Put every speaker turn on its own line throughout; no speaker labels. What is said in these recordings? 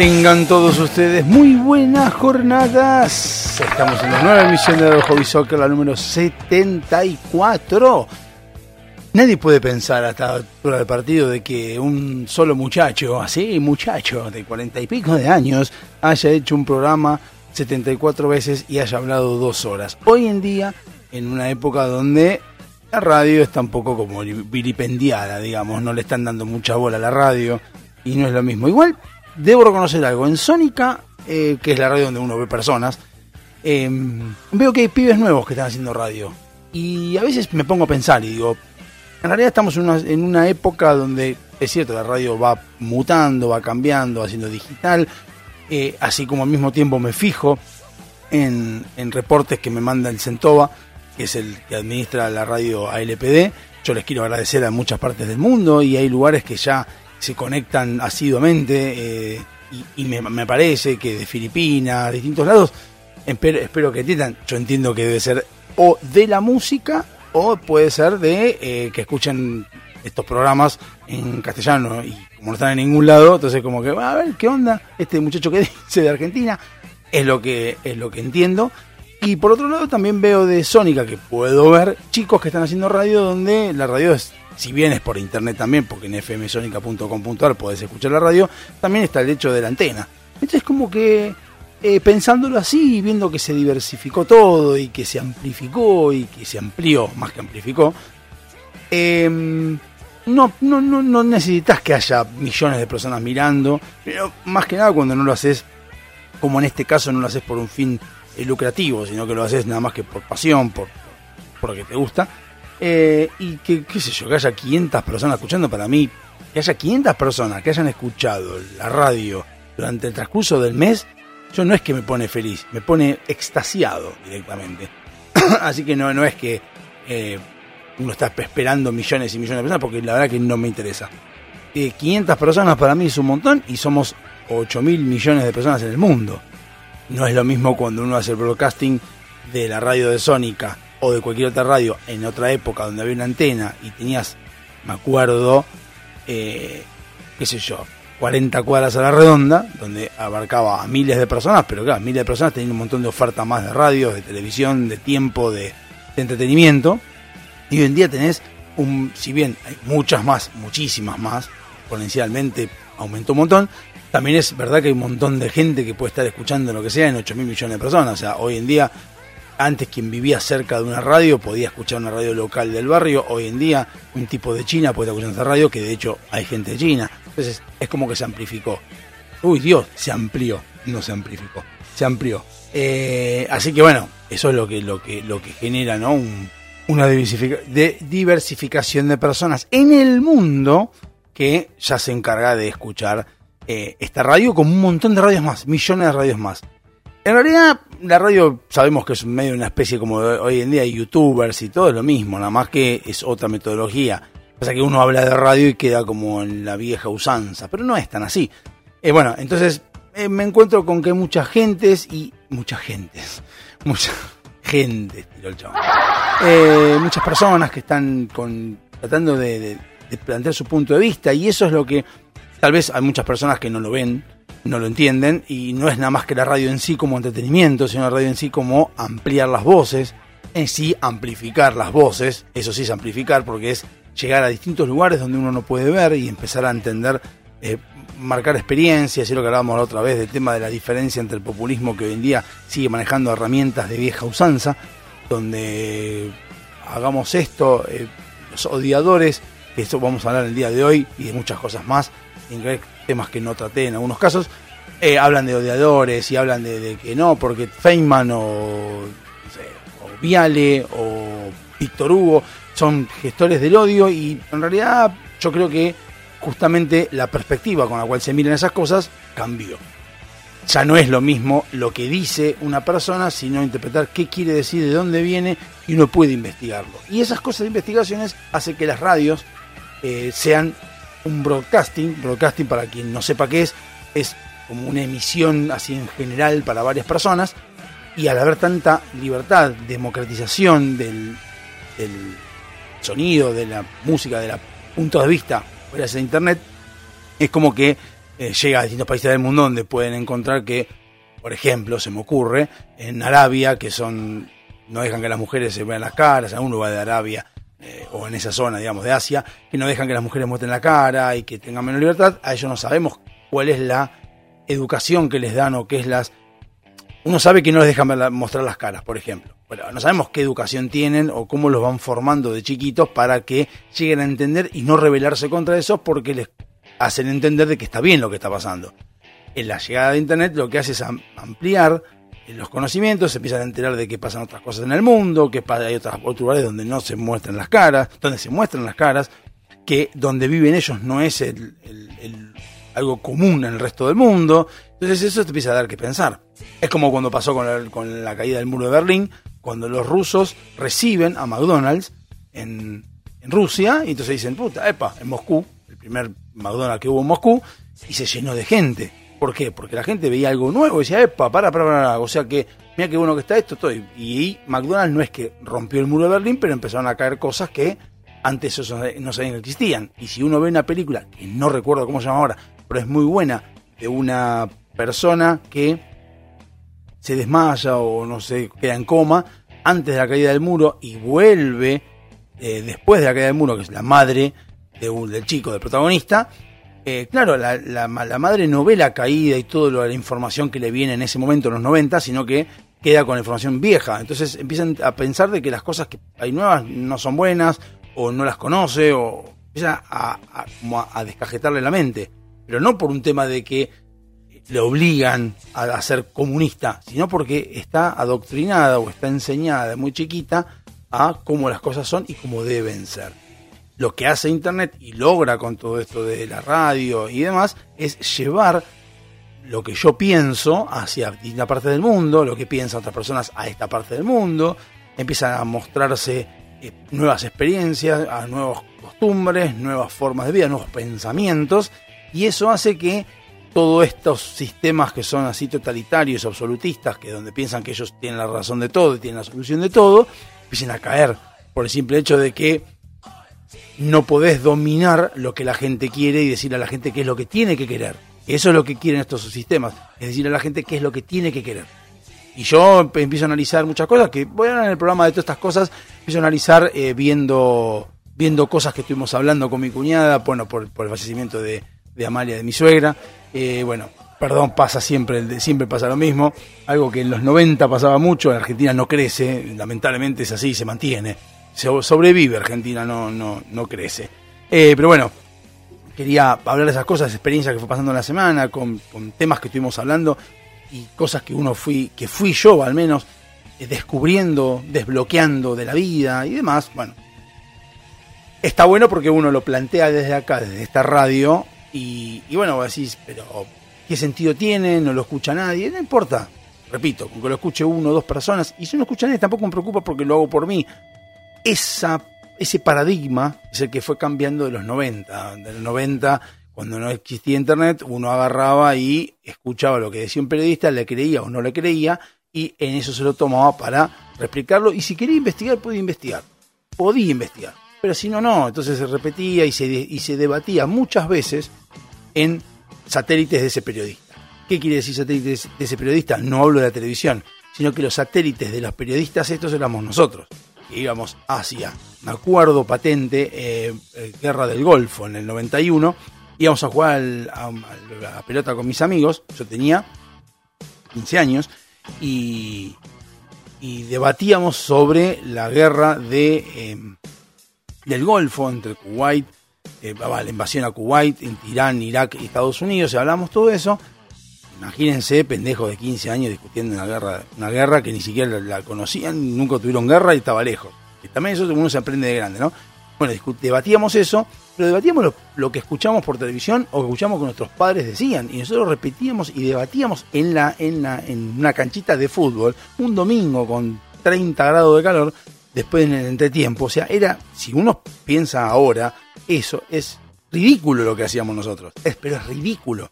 Tengan todos ustedes muy buenas jornadas. Estamos en la nueva emisión de Hobby Soccer, la número 74. Nadie puede pensar hasta la altura del partido de que un solo muchacho, así, muchacho de cuarenta y pico de años, haya hecho un programa 74 veces y haya hablado dos horas. Hoy en día, en una época donde la radio está un poco como vilipendiada, digamos, no le están dando mucha bola a la radio y no es lo mismo. Igual, debo reconocer algo, en Sónica, eh, que es la radio donde uno ve personas, eh, veo que hay pibes nuevos que están haciendo radio. Y a veces me pongo a pensar y digo, en realidad estamos en una, en una época donde, es cierto, la radio va mutando, va cambiando, haciendo digital, eh, así como al mismo tiempo me fijo en reportes que me manda el Centova, que es el que administra la radio ALPD. Yo les quiero agradecer a muchas partes del mundo y hay lugares que ya se conectan asiduamente eh, y, me parece que de Filipinas, distintos lados, espero, espero que entiendan, yo entiendo que debe ser o de la música o puede ser de eh, que escuchen estos programas en castellano y como no están en ningún lado, entonces como que, a ver, ¿qué onda? Este muchacho que dice de Argentina es lo que es lo que entiendo. Y por otro lado también veo de Sónica que puedo ver chicos que están haciendo radio donde la radio es si bien es por internet también, porque en fmsonica.com.ar podés escuchar la radio, también está el hecho de la antena. Entonces como que eh, pensándolo así, viendo que se diversificó todo y que se amplificó y que se amplió, más que amplificó, eh, no, no, no, no necesitas que haya millones de personas mirando, pero más que nada cuando no lo haces, como en este caso no lo haces por un fin eh, lucrativo, sino que lo haces nada más que por pasión, por, porque te gusta. Eh, y que, qué sé yo, que haya 500 personas escuchando para mí, que haya 500 personas que hayan escuchado la radio durante el transcurso del mes, yo no es que me pone feliz, me pone extasiado directamente. Así que no, no es que eh, uno está esperando millones y millones de personas, porque la verdad que no me interesa. Eh, 500 personas para mí es un montón y somos 8 mil millones de personas en el mundo. No es lo mismo cuando uno hace el broadcasting de la radio de Sónica o de cualquier otra radio en otra época donde había una antena y tenías, me acuerdo, eh, qué sé yo, 40 cuadras a la redonda, donde abarcaba a miles de personas, pero claro, miles de personas tenían un montón de oferta más de radios, de televisión, de tiempo, de, de entretenimiento. Y hoy en día tenés un, si bien hay muchas más, muchísimas más, exponencialmente aumentó un montón, también es verdad que hay un montón de gente que puede estar escuchando lo que sea en 8 mil millones de personas. O sea, hoy en día antes quien vivía cerca de una radio podía escuchar una radio local del barrio, hoy en día un tipo de China puede escuchar esa radio, que de hecho hay gente de China. Entonces es como que se amplificó. Uy Dios, se amplió, no se amplificó, se amplió. Eh, así que bueno, eso es lo que, lo que, lo que genera ¿no? Un, una diversificación de personas en el mundo que ya se encarga de escuchar eh, esta radio como un montón de radios más, millones de radios más. En realidad, la radio sabemos que es medio una especie como de, hoy en día hay youtubers y todo es lo mismo, nada más que es otra metodología. Pasa que uno habla de radio y queda como en la vieja usanza, pero no es tan así. Eh, bueno, entonces eh, me encuentro con que muchas gentes y muchas gentes, mucha gente. Eh, muchas personas que están con, tratando de, de, de plantear su punto de vista y eso es lo que tal vez hay muchas personas que no lo ven, no lo entienden y no es nada más que la radio en sí como entretenimiento, sino la radio en sí como ampliar las voces, en sí amplificar las voces, eso sí es amplificar porque es llegar a distintos lugares donde uno no puede ver y empezar a entender, eh, marcar experiencias, y lo que hablábamos la otra vez del tema de la diferencia entre el populismo que hoy en día sigue manejando herramientas de vieja usanza, donde hagamos esto, eh, los odiadores, que esto vamos a hablar el día de hoy y de muchas cosas más, temas que no traté en algunos casos, eh, hablan de odiadores y hablan de, que no, porque Feynman o Viale o Víctor Hugo, son gestores del odio y en realidad yo creo que justamente la perspectiva con la cual se miran esas cosas cambió. Ya no es lo mismo lo que dice una persona, sino interpretar qué quiere decir, de dónde viene, y uno puede investigarlo. Y esas cosas de investigaciones hacen que las radios eh, sean un broadcasting. Broadcasting, para quien no sepa qué es, es como una emisión así en general para varias personas. Y al haber tanta libertad, democratización del, del sonido, de la música, de la puntos de vista gracias a internet, es como que eh, llega a distintos países del mundo donde pueden encontrar que, por ejemplo, se me ocurre, en Arabia, que son, no dejan que las mujeres se vean las caras, a uno va de Arabia, eh, o en esa zona, digamos, de Asia, que no dejan que las mujeres muestren la cara y que tengan menos libertad, a ellos no sabemos cuál es la educación que les dan o qué es las... Uno sabe que no les dejan mostrar las caras, por ejemplo. Bueno, no sabemos qué educación tienen o cómo los van formando de chiquitos para que lleguen a entender y no rebelarse contra eso porque les hacen entender de que está bien lo que está pasando. En la llegada de Internet lo que hace es ampliar los conocimientos, se empiezan a enterar de que pasan otras cosas en el mundo, que hay otros lugares donde no se muestran las caras, donde se muestran las caras, que donde viven ellos no es el, algo común en el resto del mundo. Entonces eso te empieza a dar que pensar. Es como cuando pasó con la, con la caída del muro de Berlín, cuando los rusos reciben a McDonald's en Rusia, y entonces dicen, puta, epa, en Moscú, el primer McDonald's que hubo en Moscú, y se llenó de gente. ¿Por qué? Porque la gente veía algo nuevo y decía, epa, para, para, para, o sea que, mira qué bueno que está esto, estoy. Y McDonald's no es que rompió el muro de Berlín, pero empezaron a caer cosas que antes no sabían que existían. Y si uno ve una película, que no recuerdo cómo se llama ahora, pero es muy buena, de una persona que se desmaya o no sé, queda en coma antes de la caída del muro y vuelve eh, después de la caída del muro, que es la madre del chico, del protagonista. Eh, claro, la, la, madre no ve la caída y toda la información que le viene en ese momento, en los 90, sino que queda con la información vieja. Entonces empiezan a pensar de que las cosas que hay nuevas no son buenas, o no las conoce, o empieza a, a, a descajetarle la mente. Pero no por un tema de que le obligan a, ser comunista, sino porque está adoctrinada o está enseñada muy chiquita a cómo las cosas son y cómo deben ser. Lo que hace Internet y logra con todo esto de la radio y demás es llevar lo que yo pienso hacia distintas partes del mundo, lo que piensan otras personas a esta parte del mundo, empiezan a mostrarse eh, nuevas experiencias, nuevas costumbres, nuevas formas de vida, nuevos pensamientos, y eso hace que todos estos sistemas que son así totalitarios, absolutistas, que donde piensan que ellos tienen la razón de todo y tienen la solución de todo, empiecen a caer por el simple hecho de que no podés dominar lo que la gente quiere y decirle a la gente qué es lo que tiene que querer. Eso es lo que quieren estos sistemas, es decir a la gente qué es lo que tiene que querer. Y yo empiezo a analizar muchas cosas, que voy a hablar en el programa de todas estas cosas, empiezo a analizar eh, viendo, viendo cosas que estuvimos hablando con mi cuñada, bueno, por, por el fallecimiento de, de Amalia, de mi suegra, eh, bueno, perdón, pasa siempre, siempre pasa lo mismo. Algo que en los 90 pasaba mucho, en Argentina no crece, lamentablemente es así, se mantiene. Sobrevive Argentina, no, no, no crece. Eh, pero bueno, quería hablar de esas cosas, experiencias que fue pasando en la semana, con, temas que estuvimos hablando y cosas que uno fui, que fui yo al menos, eh, descubriendo, desbloqueando de la vida y demás. Bueno, está bueno porque uno lo plantea desde acá, desde esta radio, y, bueno, vos decís, pero ¿qué sentido tiene? No lo escucha nadie. No importa. Repito, con que lo escuche uno o dos personas. Y si no escucha nadie, tampoco me preocupa porque lo hago por mí. Esa, ese paradigma es el que fue cambiando de los 90. De los 90, cuando no existía internet, uno agarraba y escuchaba lo que decía un periodista, le creía o no le creía, y en eso se lo tomaba para replicarlo. Y si quería investigar, podía investigar. Podía investigar pero si no, no. Entonces se repetía y se, y se debatía muchas veces en satélites de ese periodista. ¿Qué quiere decir satélites de ese periodista? No hablo de la televisión, sino que los satélites de los periodistas estos éramos nosotros. Que íbamos hacia, me acuerdo patente, eh, eh, Guerra del Golfo en el 91, íbamos a jugar a, la pelota con mis amigos, yo tenía 15 años, y, y debatíamos sobre la guerra de... Em, del Golfo, entre Kuwait, eh, la invasión a Kuwait, entre Irán, Irak y Estados Unidos, y hablamos todo eso, Imagínense, pendejos de 15 años discutiendo una guerra, una guerra que ni siquiera la, conocían, nunca tuvieron guerra y estaba lejos. Y también eso uno se aprende de grande, ¿no? Bueno, debatíamos eso, pero debatíamos lo, lo que escuchamos por televisión o que escuchamos que nuestros padres decían. Y nosotros repetíamos y debatíamos en, la, en, la, en una canchita de fútbol un domingo con 30 grados de calor, después en el entretiempo. O sea, era, si uno piensa ahora, eso es ridículo lo que hacíamos nosotros. Es, pero es ridículo.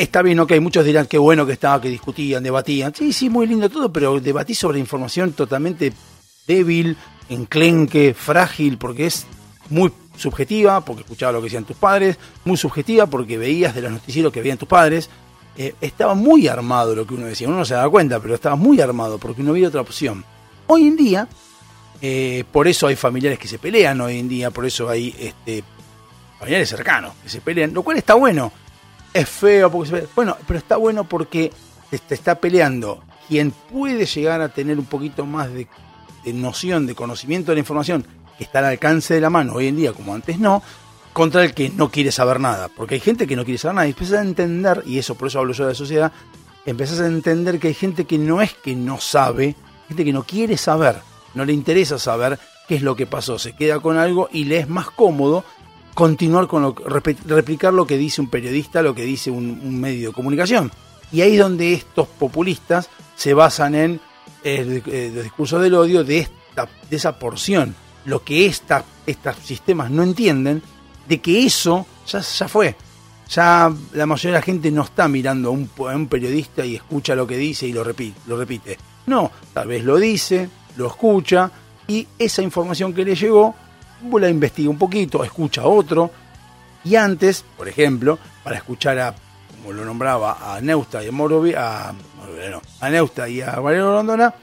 Está bien, ok, muchos dirán qué bueno que estaba, que discutían, debatían. Sí, sí, muy lindo todo, pero debatí sobre información totalmente débil, enclenque, frágil, porque es muy subjetiva, porque escuchaba lo que decían tus padres, muy subjetiva, porque veías de los noticieros que veían tus padres. Eh, estaba muy armado lo que uno decía, uno no se daba cuenta, pero estaba muy armado, porque no había otra opción. Hoy en día, eh, por eso hay familiares que se pelean hoy en día, por eso hay este, familiares cercanos que se pelean, lo cual está bueno. Es feo porque se pelea. Bueno, pero está bueno porque te, te está peleando quien puede llegar a tener un poquito más de, noción, de conocimiento de la información que está al alcance de la mano hoy en día, como antes no, contra el que no quiere saber nada. Porque hay gente que no quiere saber nada y empiezas a entender, y eso por eso hablo yo de la sociedad, empezás a entender que hay gente que no es que no sabe, gente que no quiere saber, no le interesa saber qué es lo que pasó, se queda con algo y le es más cómodo continuar con lo replicar lo que dice un periodista, lo que dice un, medio de comunicación. Y ahí es donde estos populistas se basan en el, eh, los discursos del odio de esta, de esa porción. Lo que estos sistemas no entienden, de que eso ya, ya fue. Ya la mayoría de la gente no está mirando a un, a un periodista y escucha lo que dice y lo repite, lo repite. No, tal vez lo dice, lo escucha y esa información que le llegó la investiga un poquito, escucha a otro. Y antes, por ejemplo, para escuchar a, como lo nombraba, a Neusta y a Morovi, a, no, a Neusta y a Valero Rondona,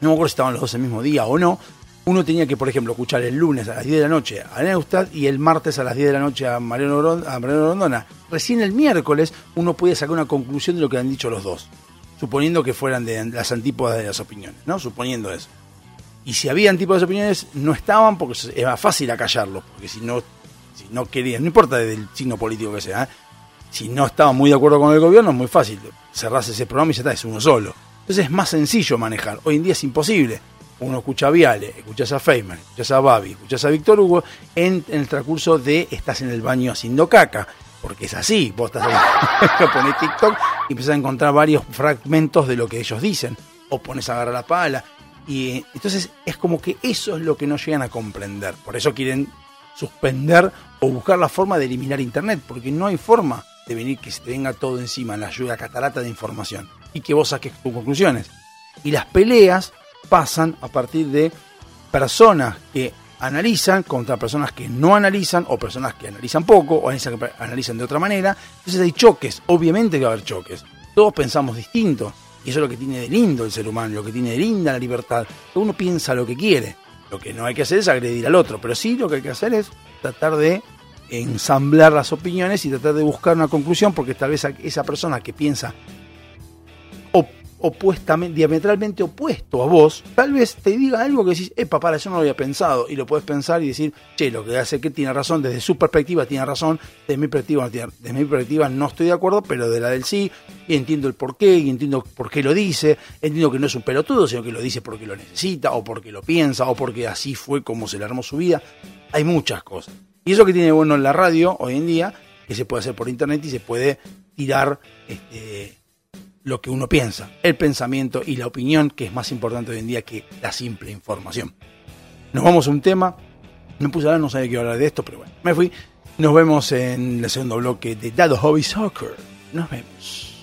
no me acuerdo si estaban los dos el mismo día o no, uno tenía que, por ejemplo, escuchar el lunes a las 10 de la noche a Neustadt y el martes a las 10 de la noche a Mariano Rondona. Recién el miércoles uno podía sacar una conclusión de lo que han dicho los dos, suponiendo que fueran de las antípodas de las opiniones, ¿no? Suponiendo eso. Y si había antípodas de opiniones, no estaban porque era fácil acallarlos, porque si no, si no querían, no importa del signo político que sea, ¿eh? si no estaban muy de acuerdo con el gobierno, es muy fácil. Cerrás ese programa y ya está, es uno solo. Entonces es más sencillo manejar. Hoy en día es imposible. Uno escucha a Viale, escuchas a Feynman, escuchas a Babi, escuchas a Víctor Hugo en, en el transcurso de estás en el baño haciendo caca. Porque es así, vos estás ahí, pones TikTok y empezás a encontrar varios fragmentos de lo que ellos dicen. O pones a agarrar la pala. Y entonces es como que eso es lo que no llegan a comprender. Por eso quieren suspender o buscar la forma de eliminar Internet, porque no hay forma de venir que se te venga todo encima, la ayuda catarata de información, y que vos saques tus conclusiones. Y las peleas pasan a partir de personas que analizan contra personas que no analizan, o personas que analizan poco, o analizan de otra manera. Entonces hay choques, obviamente que va a haber choques. Todos pensamos distinto, y eso es lo que tiene de lindo el ser humano, lo que tiene de linda la libertad. Uno piensa lo que quiere. Lo que no hay que hacer es agredir al otro, pero sí lo que hay que hacer es tratar de ensamblar las opiniones y tratar de buscar una conclusión, porque tal vez esa persona que piensa opuestamente, diametralmente opuesto a vos, tal vez te diga algo que decís, epa, para, eso no lo había pensado, y lo puedes pensar y decir, che, lo que hace que tiene razón, desde su perspectiva tiene razón, desde mi perspectiva no tiene, desde mi perspectiva no estoy de acuerdo, pero de la del sí, y entiendo el porqué, y entiendo por qué lo dice, entiendo que no es un pelotudo, sino que lo dice porque lo necesita, o porque lo piensa, o porque así fue como se le armó su vida, hay muchas cosas. Y eso que tiene bueno en la radio hoy en día, que se puede hacer por internet y se puede tirar este, lo que uno piensa, el pensamiento y la opinión, que es más importante hoy en día que la simple información. Nos vamos a un tema, me puse a hablar, no sabía a hablar de esto, pero bueno, me fui. Nos vemos en el segundo bloque de Dado Hobby Soccer. Nos vemos.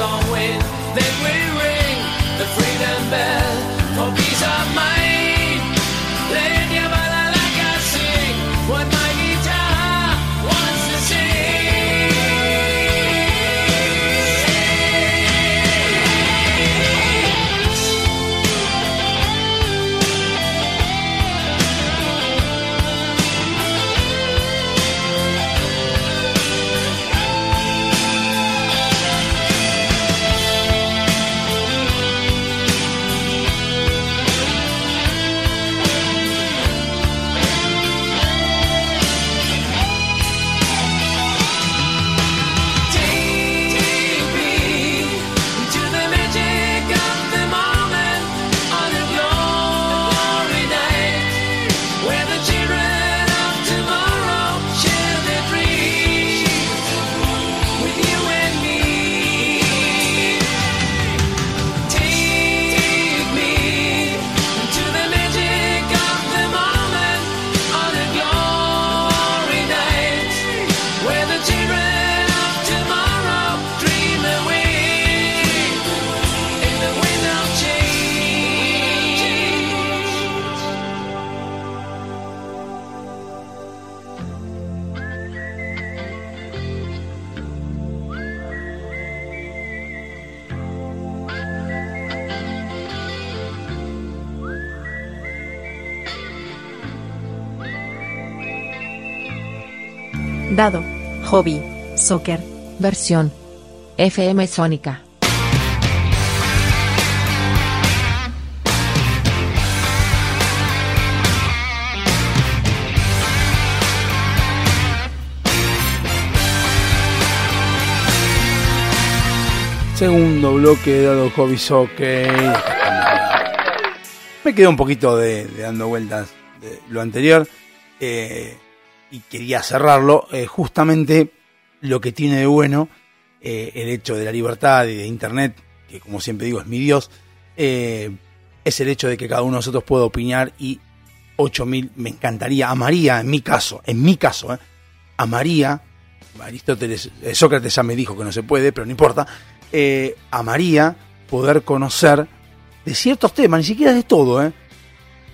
Always, they will.
Hobby. Soccer.
Versión. FM Sónica.
Segundo bloque de dado hobby soccer. Me quedó un poquito de, de dando vueltas de lo anterior eh, y quería cerrarlo. eh, justamente lo que tiene de bueno eh, el hecho de la libertad y de Internet, que como siempre digo es mi Dios, eh, es el hecho de que cada uno de nosotros pueda opinar y 8000 me encantaría, amaría en mi caso, en mi caso, amaría, Aristóteles, Sócrates ya me dijo que no se puede, pero no importa, amaría poder conocer de ciertos temas, ni siquiera de todo, ¿eh?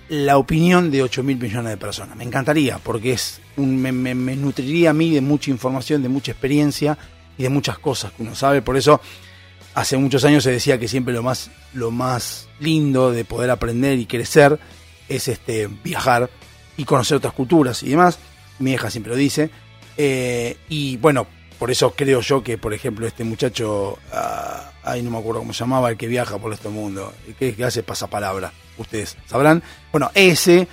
La opinión de 8 mil millones de personas. Me encantaría, porque es un, me, me- me nutriría a mí de mucha información, de mucha experiencia y de muchas cosas que uno sabe. Por eso, hace muchos años se decía que siempre lo más, lo más lindo de poder aprender y crecer es este, viajar y conocer otras culturas y demás. Mi hija siempre lo dice. Eh, y bueno, por eso creo yo que, por ejemplo, este muchacho, ah, ay, no me acuerdo cómo se llamaba, el que viaja por este mundo, que, que hace pasapalabra, ustedes sabrán. Bueno, ese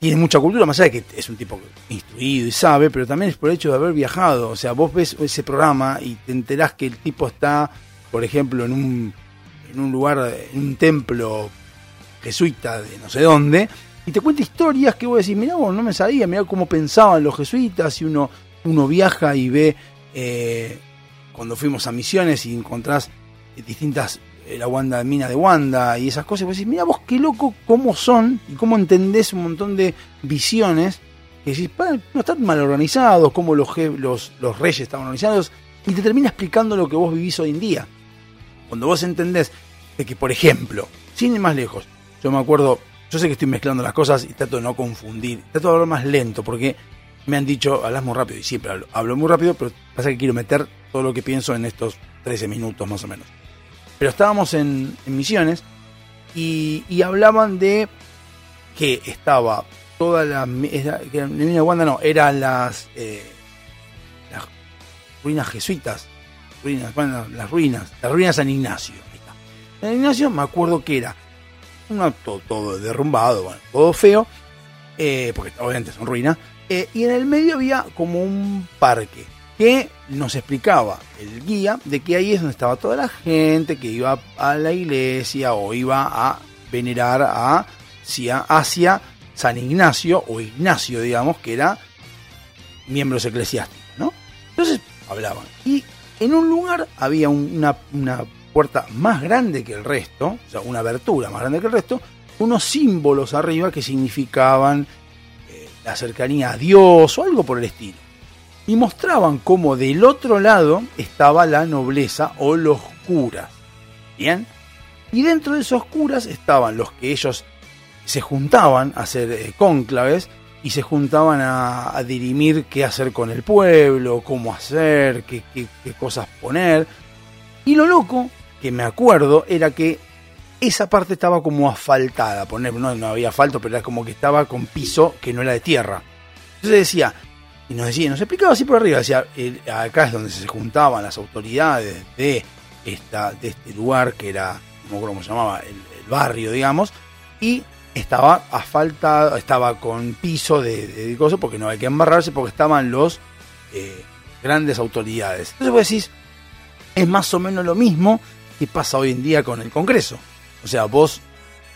tiene mucha cultura, más allá de que es un tipo instruido y sabe, pero también es por el hecho de haber viajado. O sea, vos ves ese programa y te enterás que el tipo está, por ejemplo, en un, en un lugar, en un templo jesuita de no sé dónde, y te cuenta historias que vos decís, mirá vos, no me sabía, mirá cómo pensaban los jesuitas, y uno, uno viaja y ve, eh, cuando fuimos a misiones y encontrás distintas, eh, la Wanda, mina de Wanda y esas cosas, y vos decís, mirá vos qué loco cómo son y cómo entendés un montón de visiones, que decís, "Pa, no están mal organizados, cómo los, los, los reyes estaban organizados, y te termina explicando lo que vos vivís hoy en día. Cuando vos entendés de que, por ejemplo, sin ir más lejos, yo me acuerdo, yo sé que estoy mezclando las cosas y trato de no confundir, trato de hablar más lento, porque me han dicho, hablas muy rápido, y siempre hablo, muy rápido, pero pasa que quiero meter todo lo que pienso en estos 13 minutos más o menos. Pero estábamos en, Misiones y, hablaban de que estaba toda la... de Wanda no, eran las... eh, las ruinas jesuitas, ruinas, bueno, las ruinas, las ruinas San Ignacio. San Ignacio me acuerdo que era una, todo, todo derrumbado, bueno, todo feo, eh, porque obviamente son ruinas, eh, y en el medio había como un parque que nos explicaba el guía de que ahí es donde estaba toda la gente que iba a la iglesia o iba a venerar a, hacia, San Ignacio o Ignacio, digamos, que era miembros eclesiásticos, ¿no? Entonces hablaban. Y en un lugar había un- una, una puerta más grande que el resto, o sea, una abertura más grande que el resto, unos símbolos arriba que significaban la cercanía a Dios o algo por el estilo. Y mostraban cómo del otro lado estaba la nobleza o los curas. ¿Bien? Y dentro de esos curas estaban los que ellos se juntaban a hacer eh, cónclaves y se juntaban a, dirimir qué hacer con el pueblo, cómo hacer, qué, qué- qué cosas poner. Y lo loco, que me acuerdo, era que esa parte estaba como asfaltada, poner, no, no había asfalto, pero era como que estaba con piso que no era de tierra. Entonces decía, y nos decía, nos explicaba así por arriba, decía, acá es donde se juntaban las autoridades de, esta, de este lugar que era, no cómo se llamaba, el, el barrio, digamos, y estaba asfaltado, estaba con piso de, de cosas porque no hay que embarrarse porque estaban los eh, grandes autoridades. Entonces vos decís, es más o menos lo mismo que pasa hoy en día con el Congreso. O sea, vos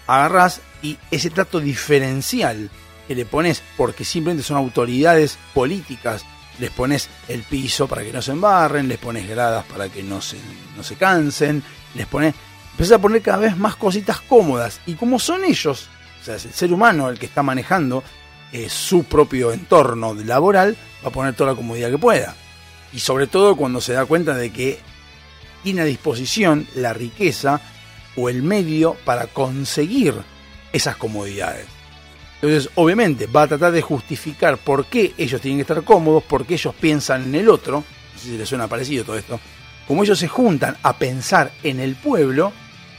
agarrás y ese trato diferencial que le pones, porque simplemente son autoridades políticas, les pones el piso para que no se embarren, les pones gradas para que no se, no se cansen, les pones, empezás a poner cada vez más cositas cómodas. Y como son ellos, o sea, es el ser humano el que está manejando eh, su propio entorno laboral, va a poner toda la comodidad que pueda. Y sobre todo cuando se da cuenta de que tiene a disposición la riqueza o el medio para conseguir esas comodidades. Entonces, obviamente, va a tratar de justificar por qué ellos tienen que estar cómodos, por qué ellos piensan en el otro. No sé si les suena parecido todo esto. Como ellos se juntan a pensar en el pueblo,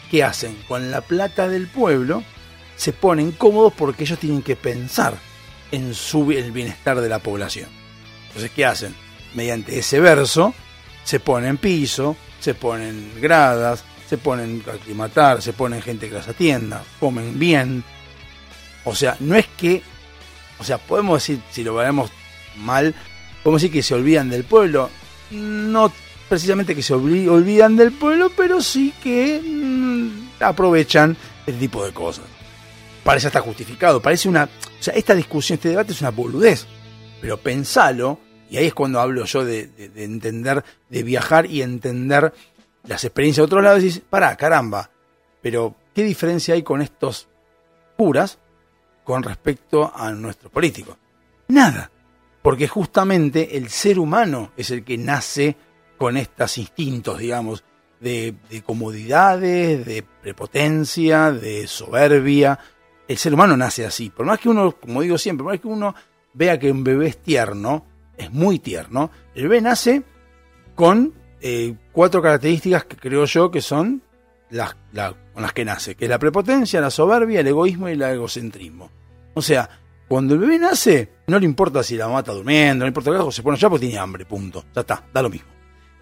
¿qué hacen? Con la plata del pueblo se ponen cómodos porque ellos tienen que pensar en su, el bienestar de la población. Entonces, ¿qué hacen? Mediante ese verso, se ponen piso, se ponen gradas, se ponen a aclimatar, se ponen gente que las atienda, comen bien. O sea, no es que, o sea, podemos decir, si lo vemos mal, podemos decir que se olvidan del pueblo. No precisamente que se olvi- olvidan del pueblo, pero sí que mm, aprovechan este tipo de cosas. Parece hasta justificado, parece una... O sea, esta discusión, este debate es una boludez. Pero pensalo, y ahí es cuando hablo yo de entender, de viajar y entender las experiencias de otros lados, y pará, caramba, pero ¿qué diferencia hay con estos curas con respecto a nuestros políticos? Nada. porque justamente el ser humano es el que nace con estos instintos, digamos, de, de comodidades, de prepotencia, de soberbia. El ser humano nace así. Por más que uno, como digo siempre, por más que uno vea que un bebé es tierno, es muy tierno, el bebé nace con eh, cuatro características que creo yo que son las, la- con las que nace, que es la prepotencia, la soberbia, el egoísmo y el egocentrismo. O sea, cuando el bebé nace, no le importa si la mamá está durmiendo, no le importa qué, se pone allá porque tiene hambre, punto. Ya está, da lo mismo.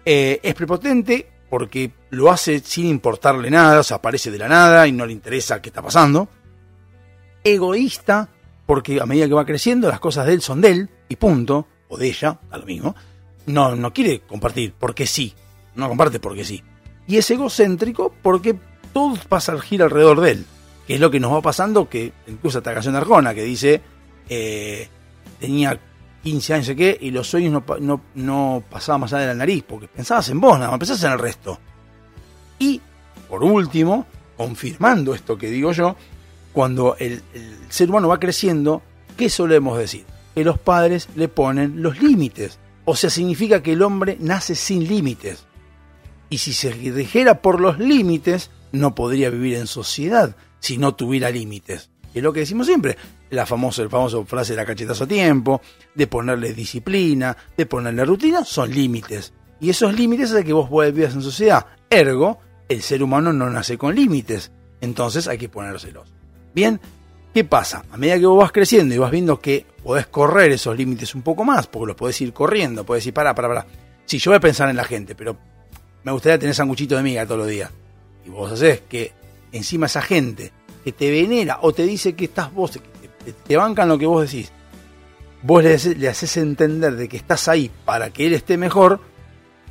Eh, es prepotente porque lo hace sin importarle nada, o sea, aparece de la nada y no le interesa qué está pasando. Egoísta porque a medida que va creciendo las cosas de él son de él y punto, o de ella, da lo mismo. No, no quiere compartir porque sí, no comparte porque sí. Y es egocéntrico porque todo pasa al giro alrededor de él, que es lo que nos va pasando, que incluso esta canción de Arjona que dice, eh, tenía 15 años, qué, y los sueños no, no, no pasaban más allá de la nariz, porque pensabas en vos, nada más, pensabas en el resto. Y, por último, confirmando esto que digo yo, cuando el, el ser humano va creciendo, ¿qué solemos decir? Que los padres le ponen los límites. O sea, significa que el hombre nace sin límites. Y si se dijera por los límites, no podría vivir en sociedad si no tuviera límites. Es lo que decimos siempre. La famosa, el famoso frase de la cachetazo a tiempo, de ponerle disciplina, de ponerle rutina, son límites. Y esos límites hacen que vos vivas en sociedad. Ergo, el ser humano no nace con límites. Entonces hay que ponérselos. Bien, ¿qué pasa? A medida que vos vas creciendo y vas viendo que podés correr esos límites un poco más, porque los podés ir corriendo, podés decir, pará, pará, pará. Sí, yo voy a pensar en la gente, pero me gustaría tener sanguchito de miga todos los días. Y vos hacés que encima esa gente que te venera o te dice que estás vos, que te, bancan lo que vos decís, vos le, haces- le haces entender de que estás ahí para que él esté mejor,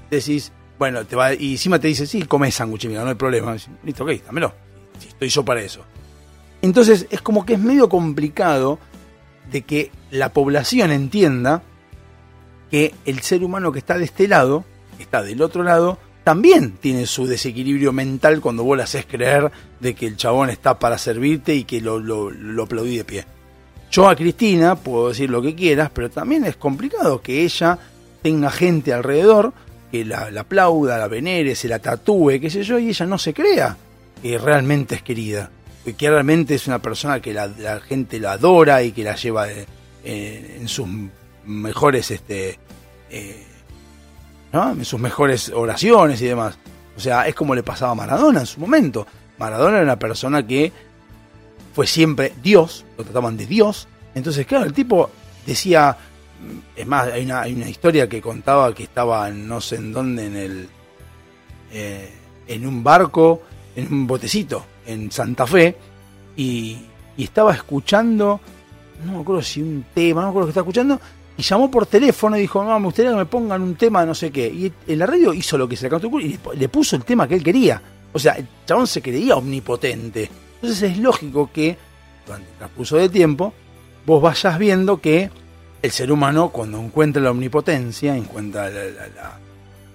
decís, bueno, te va, y encima te dice, sí, come sándwich, mira, no hay problema. Listo, ok, dámelo. Estoy yo para eso. Entonces es como que es medio complicado de que la población entienda que el ser humano que está de este lado, que está del otro lado, también tiene su desequilibrio mental cuando vos le haces creer de que el chabón está para servirte y que lo, lo, lo aplaudí de pie. Yo a Cristina puedo decir lo que quieras, pero también es complicado que ella tenga gente alrededor que la, la aplauda, la venere, se la tatúe, qué sé yo, y ella no se crea que realmente es querida, que realmente es una persona que la, la gente la adora y que la lleva eh, eh, en sus mejores este eh, en sus mejores oraciones y demás. O sea, es como le pasaba a Maradona en su momento. Maradona era una persona que fue siempre Dios, lo trataban de Dios. Entonces, claro, el tipo decía, es más, hay una, hay una historia que contaba que estaba no sé en dónde, en el eh, en un barco, en un botecito, en Santa Fe, y, y estaba escuchando, no me acuerdo si un tema, no me acuerdo que estaba escuchando, y llamó por teléfono y dijo, no, me gustaría que me pongan un tema de no sé qué. Y en la radio hizo lo que se le cantó y le- puso el tema que él quería. O sea, el chabón se creía omnipotente. Entonces es lógico que, durante el transcurso de tiempo, vos vayas viendo que el ser humano, cuando encuentra la omnipotencia, encuentra la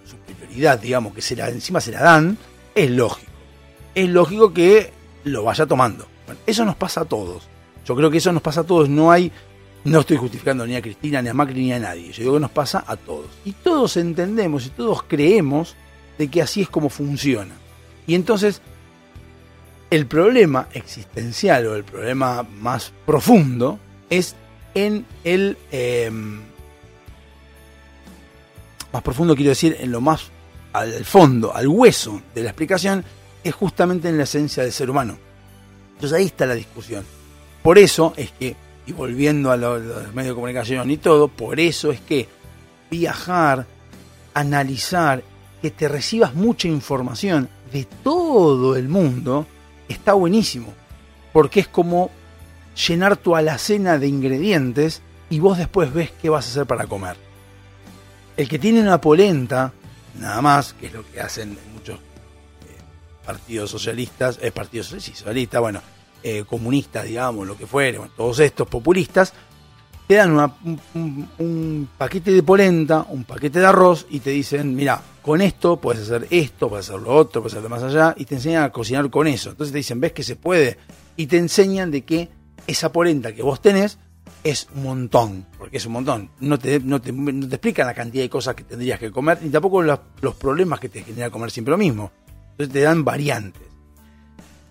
superioridad, digamos, que se la, encima se la dan, es lógico. Es lógico que lo vaya tomando. Bueno, eso nos pasa a todos. Yo creo que eso nos pasa a todos. No hay, no estoy justificando ni a Cristina, ni a Macri, ni a nadie. Yo digo que nos pasa a todos. Y todos entendemos y todos creemos de que así es como funciona. Y entonces, el problema existencial o el problema más profundo es en el... eh, más profundo quiero decir, en lo más al fondo, al hueso de la explicación, es justamente en la esencia del ser humano. Entonces ahí está la discusión. Por eso es que, y volviendo a lo- los medios de comunicación y todo, por eso es que viajar, analizar, que te recibas mucha información de todo el mundo, está buenísimo. Porque es como llenar tu alacena de ingredientes y vos después ves qué vas a hacer para comer. El que tiene una polenta, nada más, que es lo que hacen muchos eh, partidos socialistas, eh, partidos socialistas, bueno, eh, comunistas, digamos, lo que fuere, bueno, todos estos populistas, te dan un, paquete de polenta, un paquete de arroz y te dicen, mira, con esto puedes hacer esto, puedes hacer lo otro, puedes hacer más allá, y te enseñan a cocinar con eso. Entonces te dicen, ves que se puede, y te enseñan de que esa polenta que vos tenés es un montón, porque es un montón. No te, no te, no te explican la cantidad de cosas que tendrías que comer, ni tampoco los, los problemas que te genera comer siempre lo mismo. Entonces te dan variantes,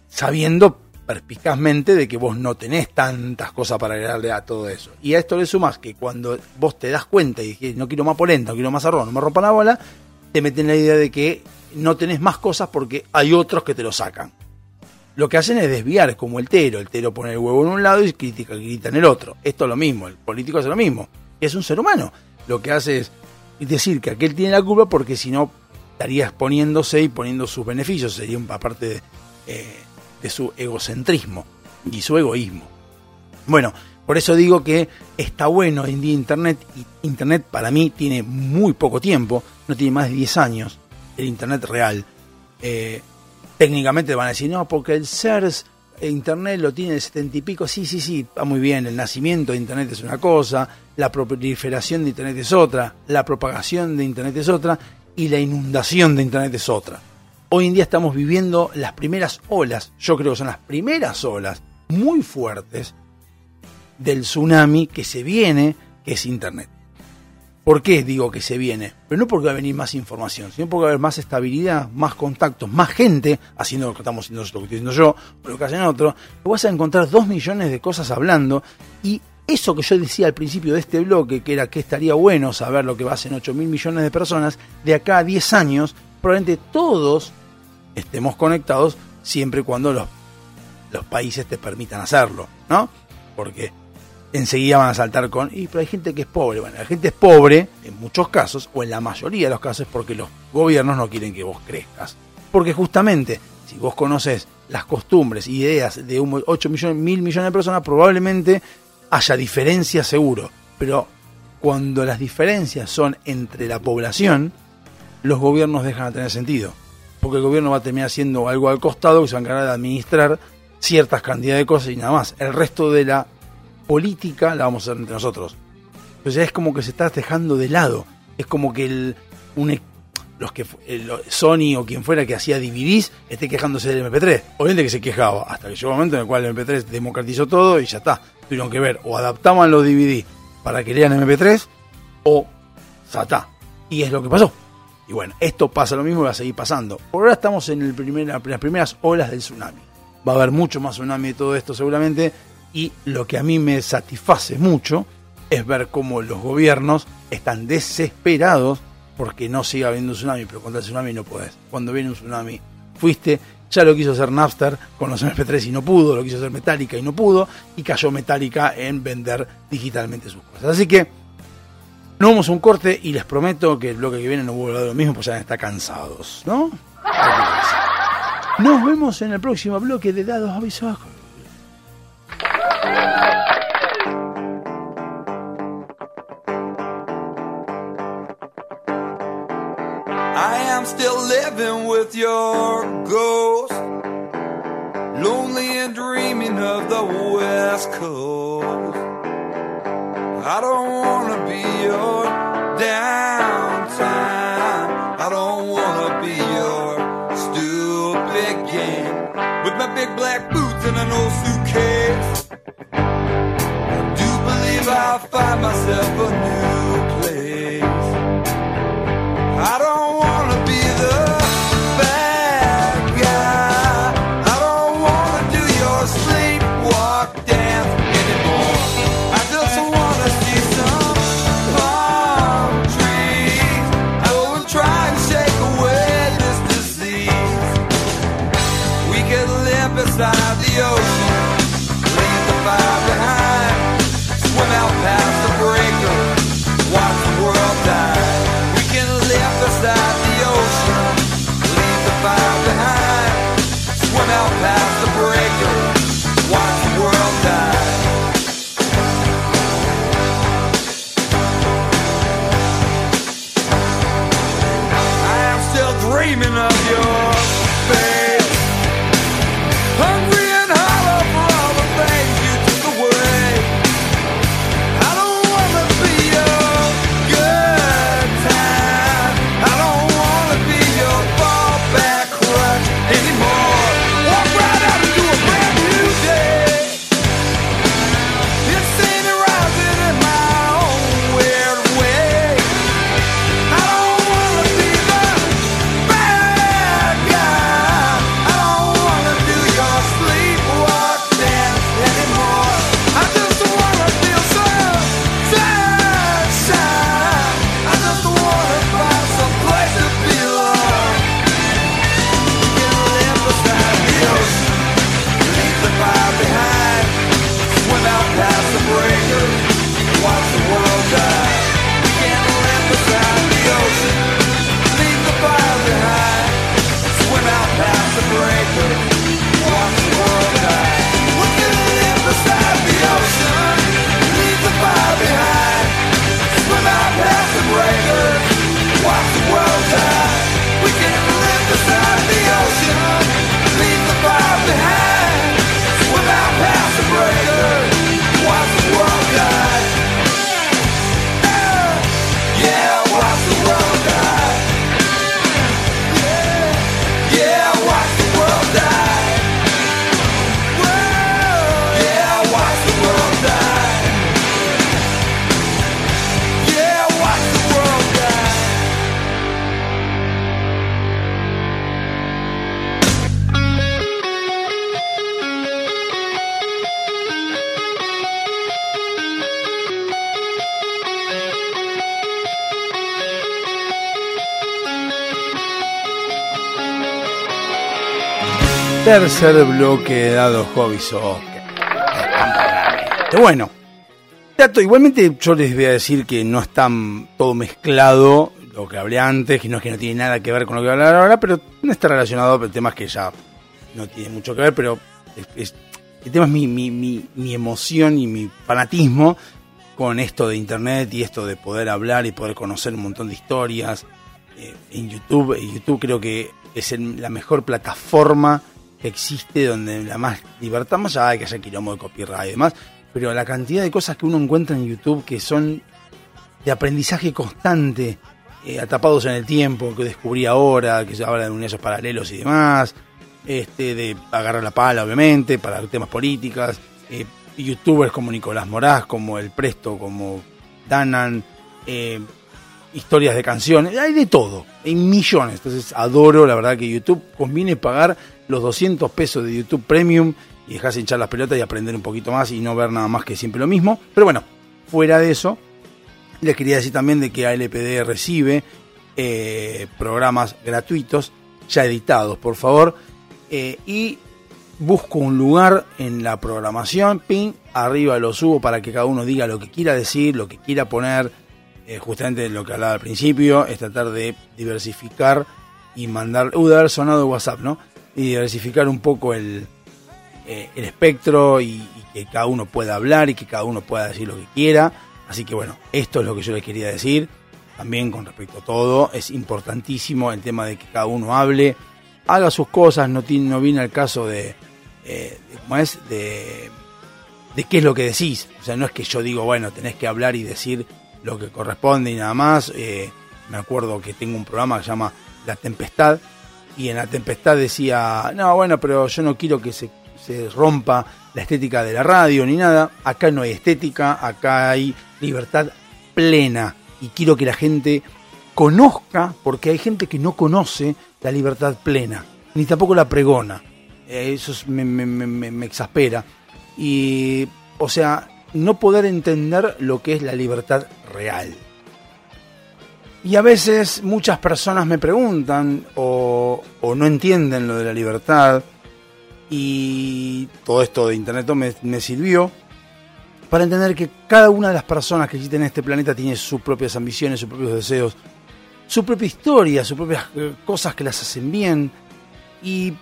sabiendo perspicazmente de que vos no tenés tantas cosas para agregarle a todo eso. Y a esto le sumas que cuando vos te das cuenta y dices, no quiero más polenta, no quiero más arroz, no me rompa la bola, te meten la idea de que no tenés más cosas porque hay otros que te lo sacan. Lo que hacen es desviar, es como el tero. El tero pone el huevo en un lado y critica, grita en el otro. Esto es lo mismo, el político hace lo mismo. Es un ser humano. Lo que hace es decir que aquel tiene la culpa porque si no estaría exponiéndose y poniendo sus beneficios. Sería una parte de, eh, de su egocentrismo y su egoísmo. Bueno, por eso digo que está bueno en Internet. Internet para mí tiene muy poco tiempo, no tiene más de 10 años, el Internet real. Eh, técnicamente van a decir, no, porque el CERS, eh, Internet lo tiene de 70 y pico. Sí, sí, sí, va muy bien. El nacimiento de Internet es una cosa, la proliferación de Internet es otra, la propagación de Internet es otra y la inundación de Internet es otra. Hoy en día estamos viviendo las primeras olas, yo creo que son las primeras olas muy fuertes del tsunami que se viene, que es Internet. ¿Por qué digo que se viene? Pero no porque va a venir más información, sino porque va a haber más estabilidad, más contactos, más gente haciendo lo que estamos haciendo nosotros, lo que estoy haciendo yo, o lo que hacen otros. Vas a encontrar dos millones de cosas hablando y eso que yo decía al principio de este bloque, que era que estaría bueno saber lo que va a hacer 8 mil millones de personas, de acá a 10 años, probablemente todos estemos conectados siempre y cuando los, los países te permitan hacerlo, ¿no? Porque enseguida van a saltar con, y hay gente que es pobre. Bueno, la gente es pobre en muchos casos, o en la mayoría de los casos, porque los gobiernos no quieren que vos crezcas. Porque justamente, si vos conoces las costumbres, ideas de 8 millones, mil millones de personas, probablemente haya diferencias seguro. Pero cuando las diferencias son entre la población, los gobiernos dejan de tener sentido. Porque el gobierno va a terminar haciendo algo al costado que se va a encargar de administrar ciertas cantidades de cosas y nada más. El resto de la política la vamos a hacer entre nosotros. Entonces es como que se está dejando de lado. Es como que el, un, los que el, Sony o quien fuera que hacía DVDs esté quejándose del MP3. Obviamente que se quejaba, hasta que llegó un momento en el cual el MP3 democratizó todo y ya está. Tuvieron que ver, o adaptaban los DVD para que lean MP3 o ya. Y es lo que pasó. Y bueno, esto pasa lo mismo y va a seguir pasando. Por ahora estamos en el las primeras olas del tsunami. Va a haber mucho más tsunami de todo esto seguramente y lo que a mí me satisface mucho es ver cómo los gobiernos están desesperados porque no siga habiendo un tsunami, pero contra el tsunami no podés. Cuando viene un tsunami, fuiste, ya lo quiso hacer Napster con los MP3 y no pudo, lo quiso hacer Metallica y no pudo, y cayó Metallica en vender digitalmente sus cosas. Así que no vamos a un corte y les prometo que el bloque que viene no vuelve a lo mismo, pues ya están cansados, ¿no? Nos vemos en el próximo bloque de Dados Avisados.
I am still living with your ghost. Lonely and dreaming of the West Coast. I don't wanna be your downtime. I don't wanna be your stupid game. With my big black boots and an old suitcase. I do believe I'll find myself a new place. I don't
Tercer bloque de Dado Hobby Soccer. Bueno, dato, igualmente yo les voy a decir que no está todo mezclado lo que hablé antes, que no es que no tiene nada que ver con lo que voy a hablar ahora, pero no está relacionado con temas que ya no tiene mucho que ver, pero es- es- el tema es mi, mi, mi, mi emoción y mi fanatismo con esto de internet y esto de poder hablar y poder conocer un montón de historias eh, en YouTube. YouTube creo que es el- la mejor plataforma que existe donde la más libertad, más allá que haya quilombo de copyright y demás, pero la cantidad de cosas que uno encuentra en YouTube que son de aprendizaje constante, eh, atrapados en el tiempo, que descubrí ahora, que se habla de universos paralelos y demás, este, de agarrar la pala, obviamente, para temas políticas, eh, youtubers como Nicolás Moraz, como El Presto, como Danan, eh, historias de canciones, hay de todo, hay millones, entonces adoro, la verdad que YouTube conviene pagar los 200 pesos de YouTube Premium y dejarse hinchar las pelotas y aprender un poquito más y no ver nada más que siempre lo mismo, pero bueno, fuera de eso, les quería decir también de que ALPD recibe eh, programas gratuitos, ya editados, por favor, eh, y busco un lugar en la programación, ping, arriba lo subo para que cada uno diga lo que quiera decir, lo que quiera poner, eh, justamente lo que hablaba al principio, es tratar de diversificar y mandar, uh, de haber sonado WhatsApp, ¿no? Y diversificar un poco el, eh, el espectro y, que cada uno pueda hablar y que cada uno pueda decir lo que quiera. Así que bueno, esto es lo que yo les quería decir. También con respecto a todo, es importantísimo el tema de que cada uno hable, haga sus cosas, no, tiene, no viene al caso de, eh, ¿cómo es? De, de qué es lo que decís. O sea, no es que yo digo, bueno, tenés que hablar y decir lo que corresponde y nada más. Eh, me acuerdo que tengo un programa que se llama La Tempestad y en La Tempestad decía, no, bueno, pero yo no quiero que se, se rompa la estética de la radio ni nada. Acá no hay estética, acá hay libertad plena y quiero que la gente conozca, porque hay gente que no conoce la libertad plena, ni tampoco la pregona. Eh, Eso es- me, me- me- me- me exaspera. Y, o sea, no poder entender lo que es la libertad real. Y a veces muchas personas me preguntan o, no entienden lo de la libertad y todo esto de Internet me, me sirvió para entender que cada una de las personas que existen en este planeta tiene sus propias ambiciones, sus propios deseos, su propia historia, sus propias eh, cosas que las hacen bien. Y,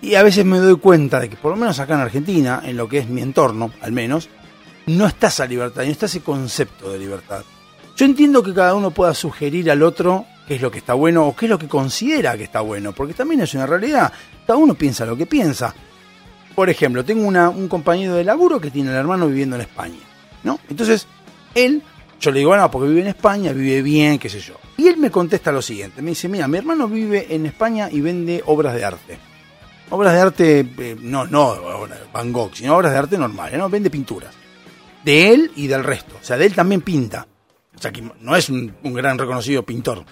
y a veces me doy cuenta de que, por lo menos acá en Argentina, en lo que es mi entorno, al menos, no está esa libertad, no está ese concepto de libertad. Yo entiendo que cada uno pueda sugerir al otro qué es lo que está bueno o qué es lo que considera que está bueno, porque también es una realidad. Cada uno piensa lo que piensa. Por ejemplo, tengo un compañero de laburo que tiene al hermano viviendo en España, ¿no? Entonces, él, yo le digo, no, porque vive en España, vive bien, qué sé yo. Y él me contesta lo siguiente, me dice, mira, mi hermano vive en España y vende obras de arte. Obras de arte, eh, no, no Van Gogh, sino obras de arte normales, ¿no? Vende pinturas. De él y del resto. O sea, de él también pinta. O sea, que no es un, gran reconocido pintor.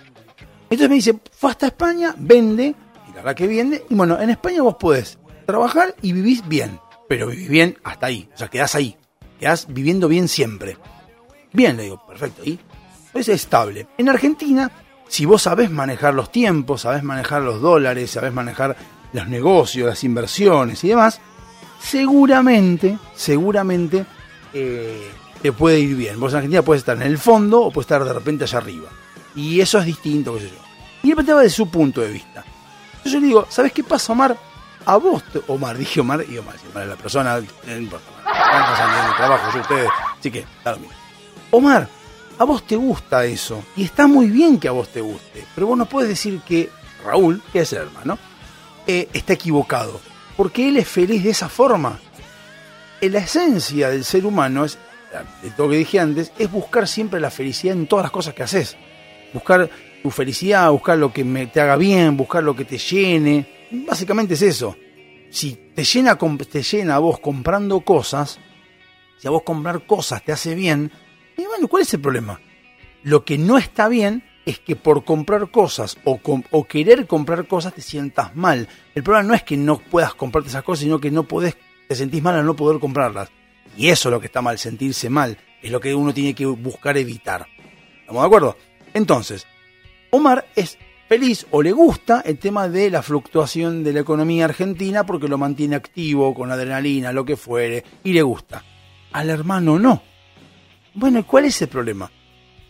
Entonces me dice, fue hasta España, vende, y la verdad que vende, y bueno, en España vos podés trabajar y vivís bien, pero vivís bien hasta ahí, o sea, quedás ahí, quedás viviendo bien siempre. Bien, le digo, perfecto, y es estable. En Argentina, si vos sabés manejar los tiempos, sabés manejar los dólares, sabés manejar los negocios, las inversiones y demás, seguramente, seguramente eh, te puede ir bien. Vos en Argentina puedes estar en el fondo o puedes estar de repente allá arriba. Y eso es distinto, qué sé yo. Y él planteaba de su punto de vista. Entonces yo le digo, ¿sabes qué pasa, Omar? A vos, Omar, dije Omar y Omar, Omar es la persona, no importa. Saliendo de trabajo, yo ustedes, así que, mismo. Omar, a vos te gusta eso, y está muy bien que a vos te guste, pero vos no puedes decir que Raúl, que es el hermano, eh, está equivocado, porque él es feliz de esa forma. Eh, La esencia del ser humano es, de todo lo que dije antes, es buscar siempre la felicidad en todas las cosas que haces. Buscar tu felicidad, buscar lo que me- te haga bien, buscar lo que te llene. Básicamente es eso. Si te llena, te llena a vos comprando cosas, si a vos comprar cosas te hace bien, bueno, ¿cuál es el problema? Lo que no está bien es que por comprar cosas o, o querer comprar cosas te sientas mal. El problema no es que no puedas comprarte esas cosas, sino que no podés, te sentís mal al no poder comprarlas. Y eso es lo que está mal, sentirse mal. Es lo que uno tiene que buscar evitar. ¿Estamos de acuerdo? Entonces, Omar es feliz o le gusta el tema de la fluctuación de la economía argentina porque lo mantiene activo con adrenalina, lo que fuere, y le gusta. Al hermano no. Bueno, ¿cuál es el problema?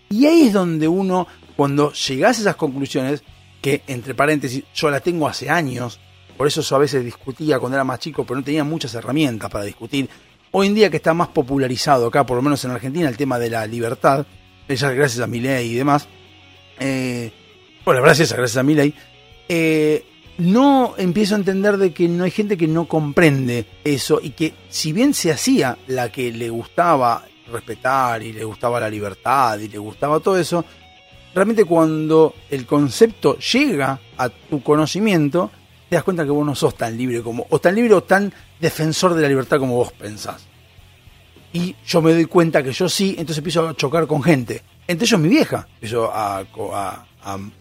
Y ahí es donde uno, cuando llegas a esas conclusiones, que entre paréntesis yo la tengo hace años, por eso yo a veces discutía cuando era más chico, pero no tenía muchas herramientas para discutir. Hoy en día que está más popularizado acá, por lo menos en Argentina, el tema de la libertad, gracias a mi ley y demás, eh, bueno, gracias, gracias a mi ley, eh, no empiezo a entender de que no hay gente que no comprende eso y que si bien se hacía la que le gustaba respetar y le gustaba la libertad y le gustaba todo eso, realmente cuando el concepto llega a tu conocimiento, te das cuenta que vos no sos tan libre como, o tan libre o tan defensor de la libertad como vos pensás. Y yo me doy cuenta que yo sí, entonces empiezo a chocar con gente. Entre ellos mi vieja, empiezo a, a,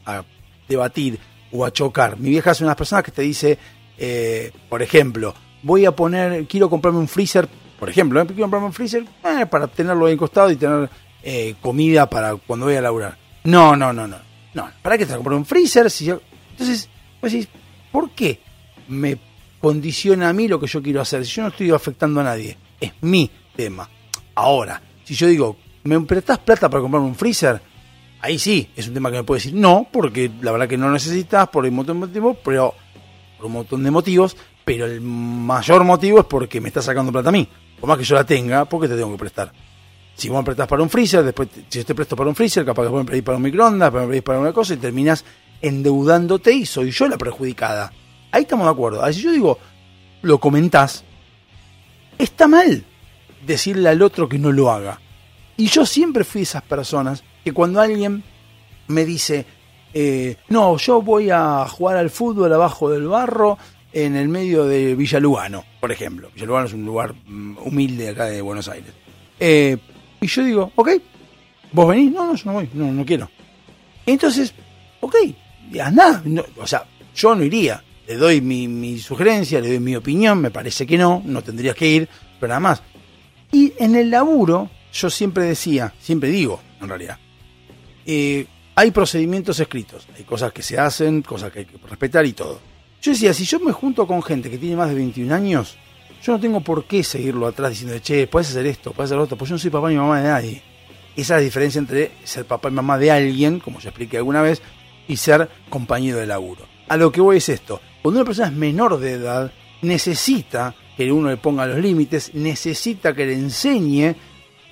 a, debatir o a chocar. Mi vieja es una de las personas que te dice, eh, por ejemplo, voy a poner, quiero comprarme un freezer, por ejemplo, ¿eh? quiero comprarme un freezer eh, para tenerlo ahí costado y tener comida para cuando voy a laburar. No, no, no, no. No, ¿para qué te vas a comprar un freezer? Si yo... Entonces, pues decís, ¿por qué me condiciona a mí lo que yo quiero hacer? Si yo no estoy afectando a nadie, es mi tema. Ahora, si yo digo, ¿me prestás plata para comprarme un freezer? Ahí sí, es un tema que me puede decir no, porque la verdad que no necesitas por un montón de motivos, pero por un montón de motivos, pero el mayor motivo es porque me está sacando plata a mí. Por más que yo la tenga, porque te tengo que prestar. Si vos me prestás para un freezer, después, si yo te presto para un freezer, capaz que vos me pedís para un microondas, me pedís para una cosa y terminas endeudándote y soy yo la perjudicada. Ahí estamos de acuerdo. Ahora, si yo digo, lo comentás, está mal decirle al otro que no lo haga. Y yo siempre fui esas personas que cuando alguien me dice, eh, no, yo voy a jugar al fútbol abajo del barro en el medio de Villalugano, por ejemplo. Villalugano es un lugar mm, humilde acá de Buenos Aires. Eh, y yo digo, ok, ¿vos venís? No, no, yo no voy, no, no quiero. Entonces, ok, anda. No, o sea, yo no iría. Le doy mi, mi sugerencia, le doy mi opinión, me parece que no, no tendrías que ir, pero nada más. Y en el laburo, yo siempre decía, siempre digo, en realidad, eh, hay procedimientos escritos, hay cosas que se hacen, cosas que hay que respetar y todo. Yo decía, si yo me junto con gente que tiene más de 21 años, yo no tengo por qué seguirlo atrás diciendo, che, puedes hacer esto, puedes hacer lo otro, pues yo no soy papá ni mamá de nadie. Esa es la diferencia entre ser papá y mamá de alguien, como ya expliqué alguna vez, y ser compañero de laburo. A lo que voy es esto, cuando una persona es menor de edad, necesita que uno le ponga los límites, necesita que le enseñe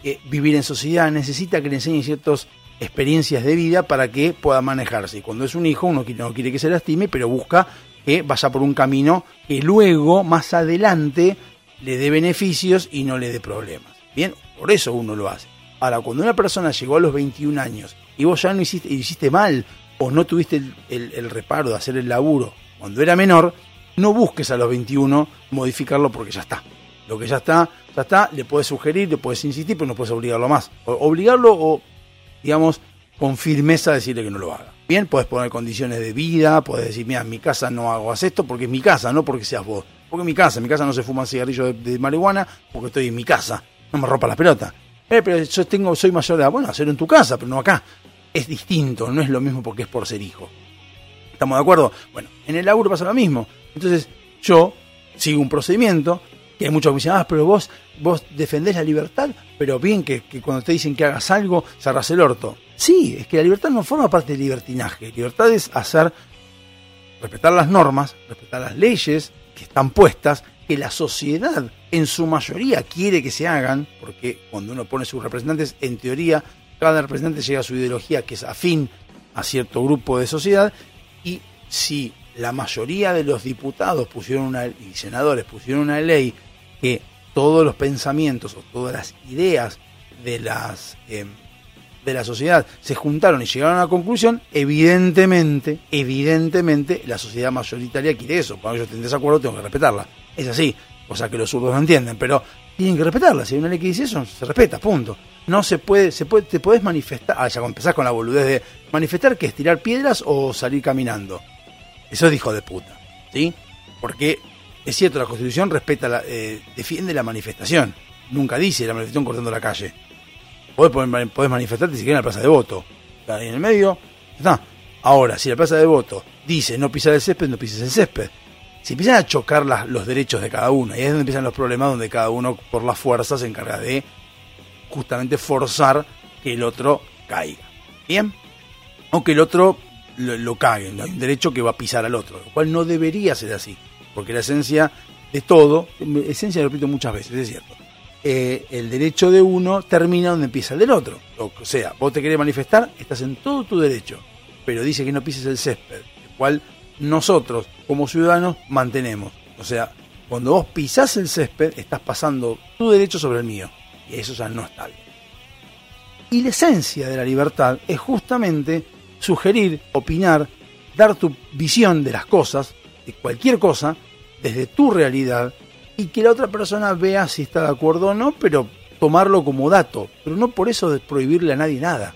eh, vivir en sociedad, necesita que le enseñe ciertas experiencias de vida para que pueda manejarse. Y cuando es un hijo, uno no quiere que se lastime, pero busca que vaya por un camino que luego, más adelante, le dé beneficios y no le dé problemas. Bien, por eso uno lo hace. Ahora, cuando una persona llegó a los 21 años y vos ya no hiciste, hiciste mal o no tuviste el, el- el reparo de hacer el laburo cuando era menor, no busques a los 21 modificarlo porque ya está. Lo que ya está, ya está, le puedes sugerir, le puedes insistir, pero no puedes obligarlo más. Obligarlo o, digamos, con firmeza decirle que no lo haga. Bien, puedes poner condiciones de vida, puedes decir, mira, en mi casa no hago esto porque es mi casa, no porque seas vos. Porque es mi casa, en mi casa no se fuman cigarrillos de, de marihuana porque estoy en mi casa, no me rompa las pelotas. Eh, pero yo tengo, soy mayor de edad, bueno, hacerlo en tu casa, pero no acá. Es distinto, no es lo mismo porque es por ser hijo. ¿Estamos de acuerdo? Bueno, en el laburo pasa lo mismo. Entonces, yo sigo un procedimiento, que hay muchos que me dicen, ah, pero vos, vos defendés la libertad, pero bien que, que cuando te dicen que hagas algo, cerrás el orto. Sí, es que la libertad no forma parte del libertinaje. Libertad es hacer, respetar las normas, respetar las leyes que están puestas, que la sociedad en su mayoría quiere que se hagan, porque cuando uno pone sus representantes, en teoría, cada representante llega a su ideología que es afín a cierto grupo de sociedad, y si la mayoría de los diputados pusieron una, y senadores pusieron una ley que todos los pensamientos o todas las ideas de las eh, de la sociedad se juntaron y llegaron a la conclusión, evidentemente, evidentemente la sociedad mayoritaria quiere eso. Cuando yo esté en desacuerdo tengo que respetarla. Es así, cosa que los zurdos no entienden, pero tienen que respetarla. Si hay una ley que dice eso, se respeta, punto. No se puede, se puede, te puedes manifestar, ah, ya empezás con la boludez de manifestar que es tirar piedras o salir caminando. Eso es hijo de puta, ¿sí? Porque es cierto, la Constitución respeta, la, eh, defiende la manifestación. Nunca dice la manifestación cortando la calle. Podés, podés manifestarte si querés en la plaza de voto. Ahí en el medio, está. Ahora, si la Plaza de Voto dice no pisar el césped, no pises el césped. Si empiezan a chocar los derechos de cada uno, y ahí es donde empiezan los problemas, donde cada uno por la fuerza se encarga de justamente forzar que el otro caiga. ¿Bien? O que el otro lo, lo cague. Hay un derecho que va a pisar al otro, lo cual no debería ser así. Porque la esencia de todo, esencia lo repito muchas veces, es cierto. eh, el derecho de uno termina donde empieza el del otro. O sea, vos te querés manifestar, estás en todo tu derecho, pero dice que no pises el césped, el cual nosotros como ciudadanos mantenemos. O sea, cuando vos pisás el césped, estás pasando tu derecho sobre el mío. Y eso ya no está bien. Y la esencia de la libertad es justamente sugerir, opinar, dar tu visión de las cosas, de cualquier cosa, desde tu realidad, y que la otra persona vea si está de acuerdo o no, pero tomarlo como dato, pero no por eso de prohibirle a nadie nada.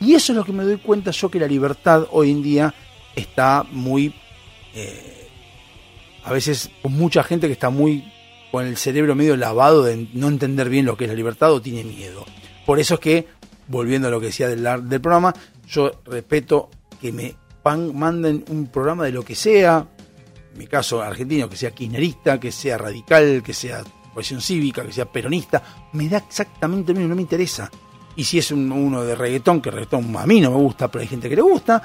Y eso es lo que me doy cuenta yo que la libertad hoy en día está muy... eh, a veces mucha gente que está muy con el cerebro medio lavado de no entender bien lo que es la libertad o tiene miedo. Por eso es que, volviendo a lo que decía del, del programa, yo respeto que me manden un programa de lo que sea, en mi caso argentino, que sea kirchnerista, que sea radical, que sea cohesión cívica, que sea peronista, me da exactamente lo mismo, no me interesa. Y si es un- uno de reggaetón, que reggaetón a mí no me gusta, pero hay gente que le gusta,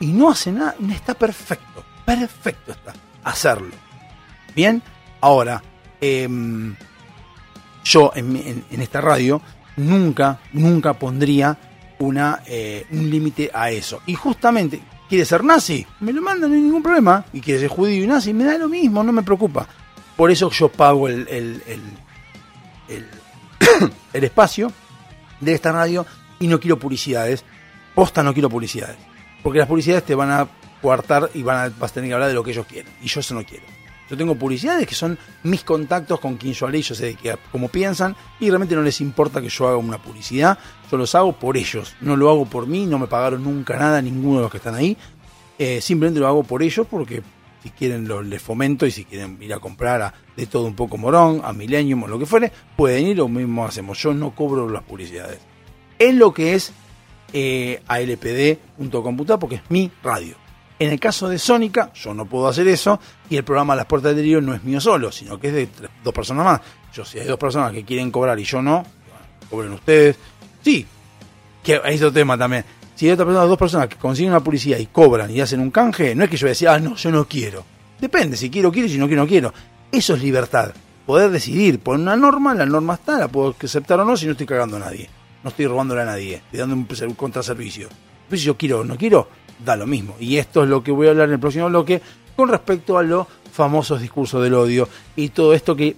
y no hace nada, está perfecto, perfecto está, hacerlo. Bien, ahora, em, yo en, esta radio nunca, nunca pondría una, eh, un límite a eso. Y justamente, ¿quiere ser nazi? Me lo mandan, no hay ningún problema. Y quiere ser judío y nazi, me da lo mismo, no me preocupa. Por eso yo pago el, el, el- el espacio de esta radio y no quiero publicidades. Posta no quiero publicidades. Porque las publicidades te van a coartar y van a, vas a tener que hablar de lo que ellos quieren. Y yo eso no quiero. Yo tengo publicidades que son mis contactos con quien yo hablé, yo sé de qué, cómo piensan, y realmente no les importa que yo haga una publicidad, yo los hago por ellos, no lo hago por mí, no me pagaron nunca nada, ninguno de los que están ahí, Eh, simplemente lo hago por ellos porque si quieren lo, les fomento y si quieren ir a comprar a de todo un poco morón, a Millennium o lo que fuere, pueden ir, lo mismo hacemos, yo no cobro las publicidades. En lo que es eh, alpd.computador porque es mi radio. En el caso de Sónica, yo no puedo hacer eso y el programa Las Puertas del Delirio no es mío solo, sino que es de dos personas más. Yo, si hay dos personas que quieren cobrar y yo no, cobren ustedes. Sí, que hay otro tema también. Si hay otra persona, dos personas que consiguen una publicidad y cobran y hacen un canje, no es que yo a decir, ah, no, yo no quiero. Depende, si quiero, quiero, si no quiero, no quiero. Eso es libertad. Poder decidir, poner una norma, la norma está, la puedo aceptar o no si no estoy cagando a nadie. No estoy robándole a nadie, estoy dando un, contraservicio. Pues si yo quiero o no quiero, da lo mismo. Y esto es lo que voy a hablar en el próximo bloque con respecto a los famosos discursos del odio y todo esto que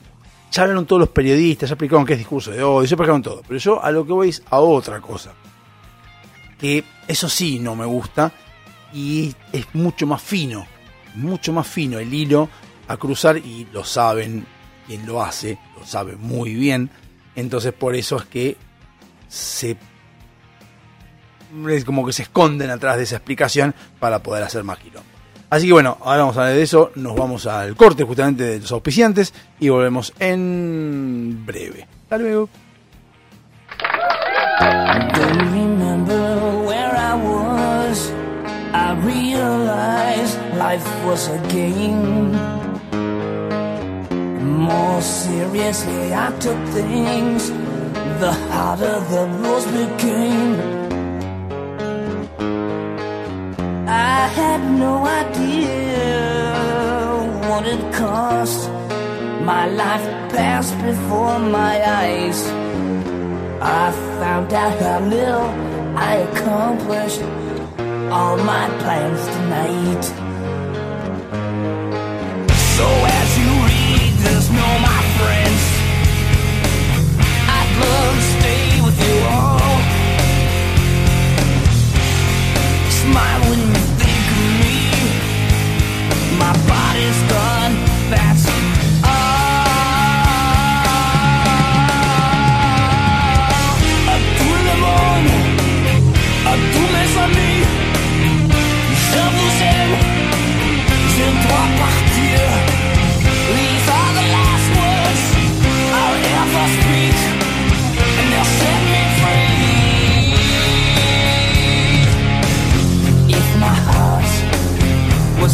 ya hablaron todos los periodistas, ya explicaron qué es discurso de odio, ya explicaron todo. Pero yo a lo que voy es a otra cosa. Que eso sí no me gusta y es mucho más fino, mucho más fino el hilo a cruzar y lo saben quien lo hace, lo sabe muy bien. Entonces por eso es que se es como que se esconden atrás de esa explicación para poder hacer más quilombo. Así que bueno, ahora vamos a hablar de eso, nos vamos al corte justamente de los auspiciantes y volvemos en breve. Hasta luego.
More seriously. The harder the rules became. I had no idea what it cost. My life passed before my eyes. I found out how little I accomplished all my plans tonight. So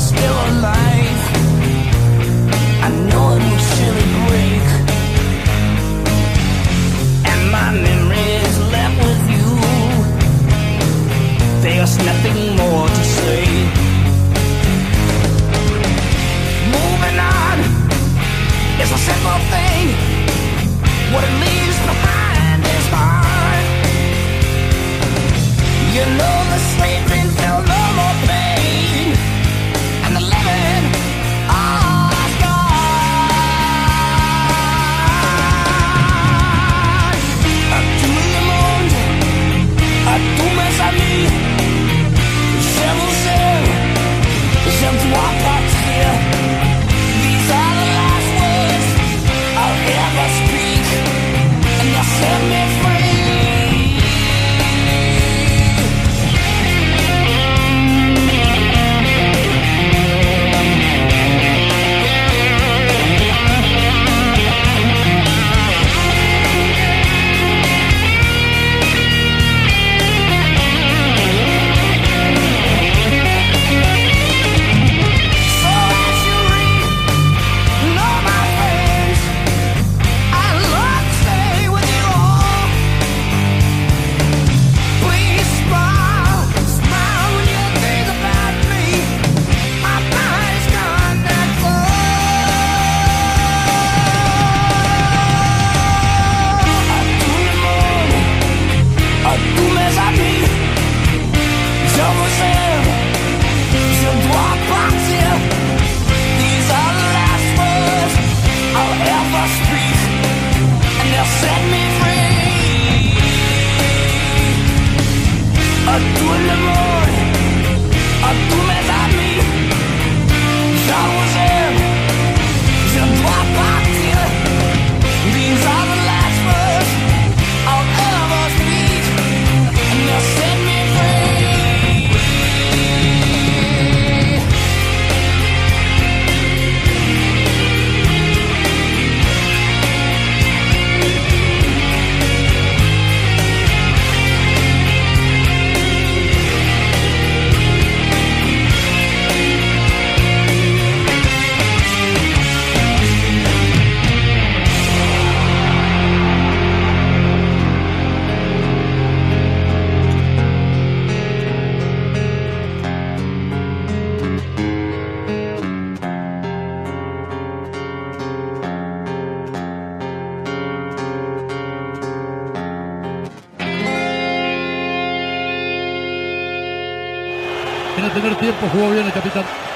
still alive. I know it would surely break. And my memories left with you. There's nothing more to say. Moving on is a simple thing. What it leaves behind is hard. You know the dream felt no more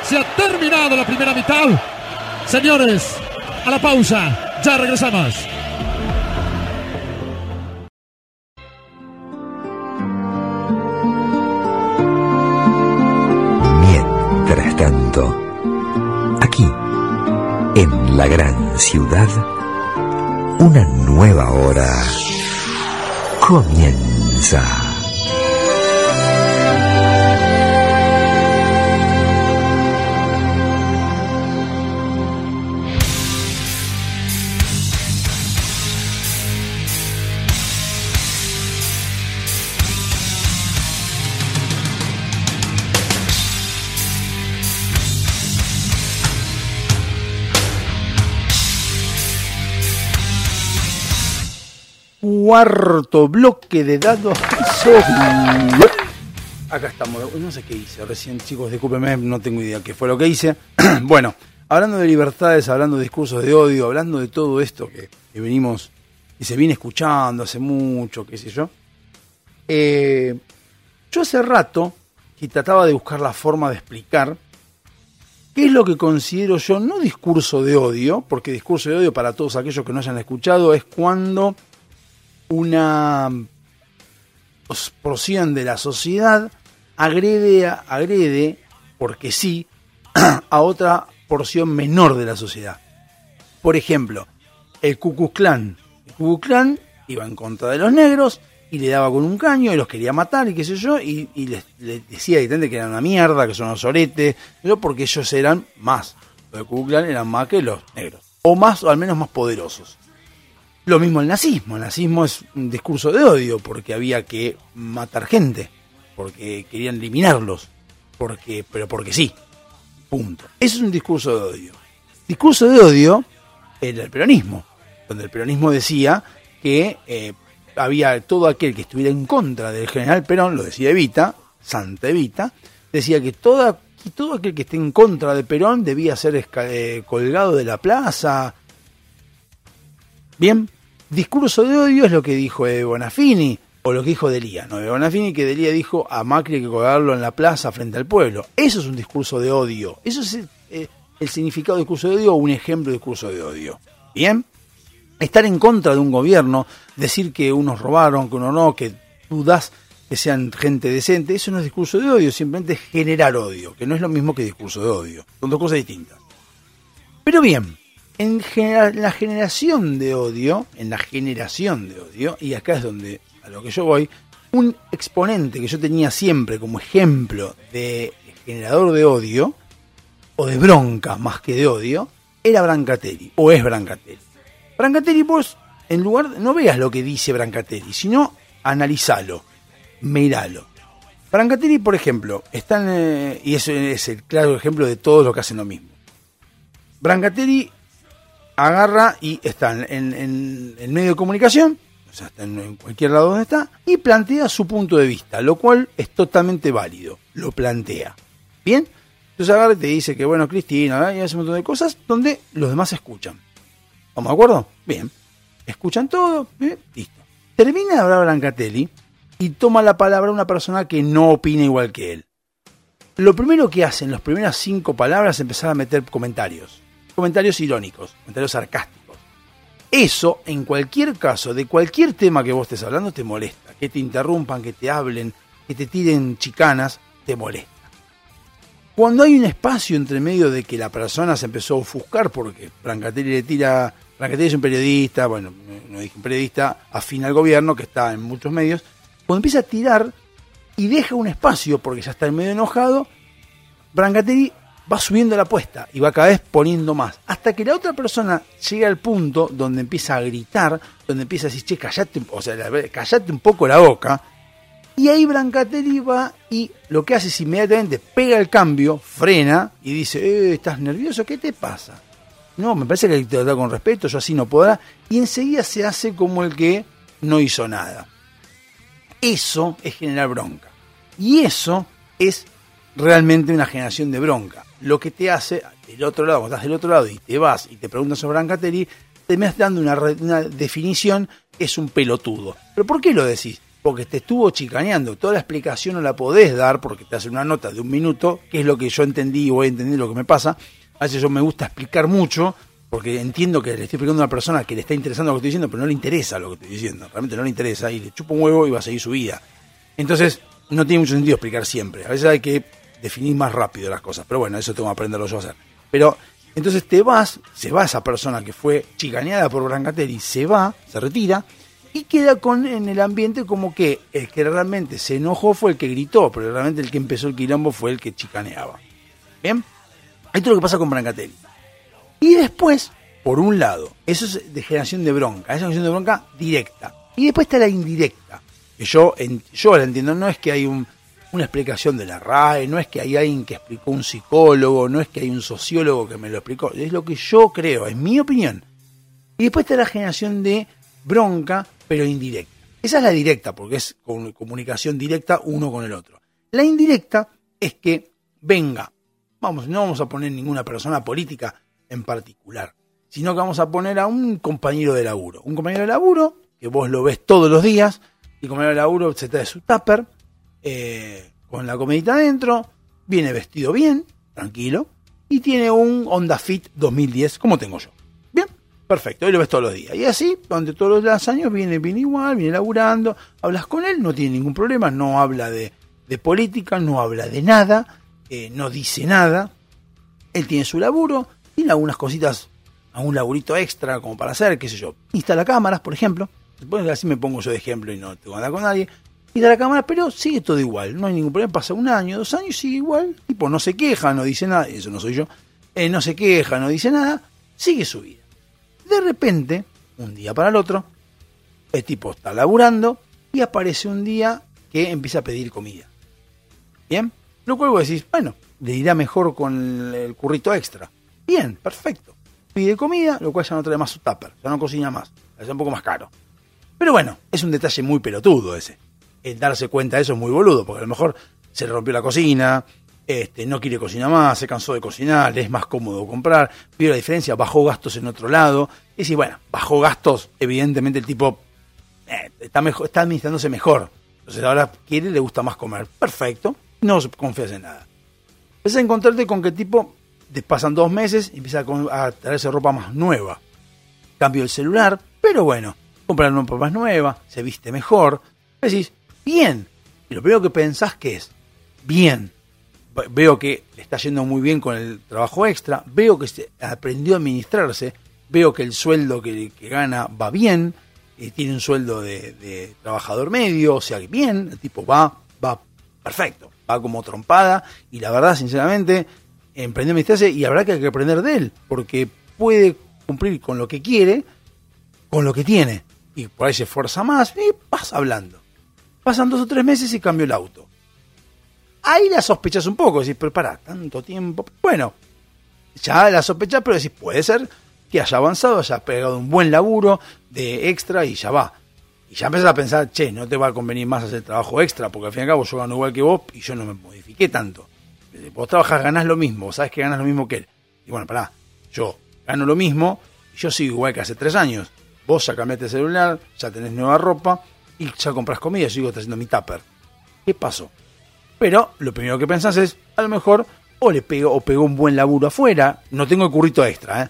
Se ha terminado la primera mitad. Señores, a la pausa. Ya regresamos.
Mientras tanto, aquí, en la gran ciudad, una nueva hora comienza.
Cuarto bloque de dados. Acá estamos. No sé qué hice recién, chicos, discúlpenme, no tengo idea qué fue lo que hice. bueno, hablando de libertades, hablando de discursos de odio, hablando de todo esto que, que venimos y se viene escuchando hace mucho, qué sé yo. Eh, yo hace rato que trataba de buscar la forma de explicar qué es lo que considero yo, no discurso de odio, porque discurso de odio para todos aquellos que no hayan escuchado es cuando una porción de la sociedad agrede, agrede, porque sí, a otra porción menor de la sociedad. Por ejemplo, el Ku Klux Klan. El Ku iba en contra de los negros y le daba con un caño y los quería matar y qué sé yo, y, y les, les decía que eran una mierda, que son unos soretes, yo porque ellos eran más. Los de Ku Klux Klan eran más que los negros. O más, o al menos más poderosos. Lo mismo el nazismo. El nazismo es un discurso de odio porque había que matar gente, porque querían eliminarlos, porque, pero porque sí. Punto. Eso es un discurso de odio. Discurso de odio era el peronismo, donde el peronismo decía que eh, había todo aquel que estuviera en contra del general Perón, lo decía Evita, Santa Evita, decía que toda, todo aquel que esté en contra de Perón debía ser eh, colgado de la plaza. Bien, discurso de odio es lo que dijo Ede Bonafini, o lo que dijo Delía. No, Ede Bonafini que Delía dijo a Macri que colgarlo en la plaza frente al pueblo. Eso es un discurso de odio. Eso es eh, el significado de discurso de odio o un ejemplo de discurso de odio. Bien, estar en contra de un gobierno, decir que unos robaron, que uno no, que dudas que sean gente decente, eso no es discurso de odio, simplemente es generar odio, que no es lo mismo que discurso de odio. Son dos cosas distintas. Pero bien, en genera- en la generación de odio, en la generación de odio, y acá es donde a lo que yo voy, un exponente que yo tenía siempre como ejemplo de generador de odio, o de bronca más que de odio, era Brancatelli, o es Brancatelli. Brancatelli, vos, en lugar, no veas lo que dice Brancatelli, sino analizalo, miralo. Brancatelli, por ejemplo, está en, eh, y eso es el claro ejemplo de todos los que hacen lo mismo. Brancatelli agarra y está en, en- medio de comunicación, o sea, está en, cualquier lado donde está, y plantea su punto de vista, lo cual es totalmente válido, lo plantea. ¿Bien? Entonces agarra y te dice que, bueno, Cristina, y hace un montón de cosas donde los demás escuchan. ¿Estamos de acuerdo? Bien. Escuchan todo, listo. Termina de hablar Brancatelli y toma la palabra una persona que no opina igual que él. Lo primero que hace en las primeras cinco palabras es empezar a meter comentarios. Comentarios irónicos, comentarios sarcásticos. Eso, en cualquier caso, de cualquier tema que vos estés hablando, te molesta. Que te interrumpan, que te hablen, que te tiren chicanas, te molesta. Cuando hay un espacio entre medio de que la persona se empezó a ofuscar porque Brancatelli le tira. Brancatelli es un periodista, bueno, no dije un periodista, afín al gobierno, que está en muchos medios. Cuando empieza a tirar y deja un espacio porque ya está medio enojado, Brancatelli va subiendo la apuesta y va cada vez poniendo más. Hasta que la otra persona llega al punto donde empieza a gritar, donde empieza a decir, che, callate, o sea, la- callate un poco la boca. Y ahí Brancatelli va y lo que hace es inmediatamente pega el cambio, frena y dice, eh, ¿estás nervioso? ¿Qué te pasa? No, me parece que hay que tratar con respeto, yo así no podrá. Y enseguida se hace como el que no hizo nada. Eso es generar bronca. Y eso es realmente una generación de bronca. Lo que te hace, del otro lado, cuando estás del otro lado y te vas y te preguntas sobre Brancatelli, te me dando una, una definición que es un pelotudo. ¿Pero por qué lo decís? Porque te estuvo chicaneando. Toda la explicación no la podés dar porque te hace una nota de un minuto, que es lo que yo entendí y voy a entender lo que me pasa. A veces yo me gusta explicar mucho porque entiendo que le estoy explicando a una persona que le está interesando lo que estoy diciendo, pero no le interesa lo que estoy diciendo. Realmente no le interesa y le chupa un huevo y va a seguir su vida. Entonces, no tiene mucho sentido explicar siempre. A veces hay que definir más rápido las cosas. Pero bueno, eso tengo que aprenderlo yo a hacer. Pero entonces te vas, se va esa persona que fue chicaneada por Brancatelli, se va, se retira y queda con en el ambiente como que el que realmente se enojó fue el que gritó, pero realmente el que empezó el quilombo fue el que chicaneaba. ¿Bien? Esto es lo que pasa con Brancatelli. Y después, por un lado, eso es de generación de bronca, esa generación de bronca directa. Y después está la indirecta, que yo, yo la entiendo, no es que hay un- una explicación de la RAE, no es que hay alguien que explicó un psicólogo, no es que hay un sociólogo que me lo explicó, es lo que yo creo, es mi opinión. Y después está la generación de bronca, pero indirecta. Esa es la directa, porque es comunicación directa uno con el otro. La indirecta es que venga, vamos, no vamos a poner ninguna persona política en particular, sino que vamos a poner a un compañero de laburo. Un compañero de laburo que vos lo ves todos los días, y compañero de laburo se trae su tupper, eh, con la comidita adentro, viene vestido bien, tranquilo, y tiene un Honda Fit 2010, como tengo yo. Bien, perfecto, y lo ves todos los días. Y así, durante todos los años, viene, viene igual, viene laburando, hablas con él, no tiene ningún problema, no habla de, política, no habla de nada, eh, no dice nada. Él tiene su laburo, tiene algunas cositas, algún laburito extra como para hacer, qué sé yo. Instala cámaras, por ejemplo. Así me pongo yo de ejemplo y no tengo nada con nadie. Instala cámaras, pero sigue todo igual. No hay ningún problema. Pasa un año, dos años, sigue igual. Tipo, no se queja, no dice nada. Eso no soy yo. Eh, no se queja, no dice nada. Sigue su vida. De repente, un día para el otro, el tipo está laburando y aparece un día que empieza a pedir comida. Bien, Lo cual vos decís, bueno, le irá mejor con el, el currito extra. Bien, perfecto. Pide comida, lo cual ya no trae más su tupper, ya no cocina más, es un poco más caro. Pero bueno, es un detalle muy pelotudo ese. El darse cuenta de eso es muy boludo, porque a lo mejor se le rompió la cocina, este, no quiere cocinar más, se cansó de cocinar, es más cómodo comprar, vio la diferencia, bajó gastos en otro lado. Y si, bueno, bajó gastos, evidentemente el tipo eh, está, mejor, está administrándose mejor. Entonces ahora quiere, le gusta más comer. Perfecto, no confías en nada. Empiezas a encontrarte con que el tipo, te pasan dos meses y empieza a traerse ropa más nueva. Cambio el celular, pero bueno, comprar ropa más nueva, se viste mejor. Decís, bien. Y lo primero que pensás que es, bien. Ve- Veo que le está yendo muy bien con el trabajo extra, veo que se aprendió a administrarse, veo que el sueldo que, que gana va bien, tiene un sueldo de, trabajador medio, o sea que bien, el tipo va, va perfecto, va como trompada y la verdad, sinceramente, emprendió a administrarse y habrá que aprender de él, porque puede cumplir con lo que quiere, con lo que tiene, y por ahí se esfuerza más y vas hablando. Pasan dos o tres meses y cambio el auto. Ahí la sospechas un poco, decís, pero para tanto tiempo. Bueno, ya la sospechas, pero decís, puede ser que haya avanzado, haya pegado un buen laburo de extra y ya va. Y ya empezás a pensar, che, no te va a convenir más hacer trabajo extra, porque al fin y al cabo yo gano igual que vos y yo no me modifiqué tanto. Vos trabajás, ganás lo mismo, vos sabés que ganás lo mismo que él. Y bueno, pará, yo gano lo mismo y yo sigo igual que hace tres años. Vos ya cambiaste el celular, ya tenés nueva ropa y ya compras comida, yo sigo haciendo mi tupper. ¿Qué pasó? Pero lo primero que pensás es, a lo mejor, o le pegó, o pegó un buen laburo afuera, no tengo el currito extra, ¿eh?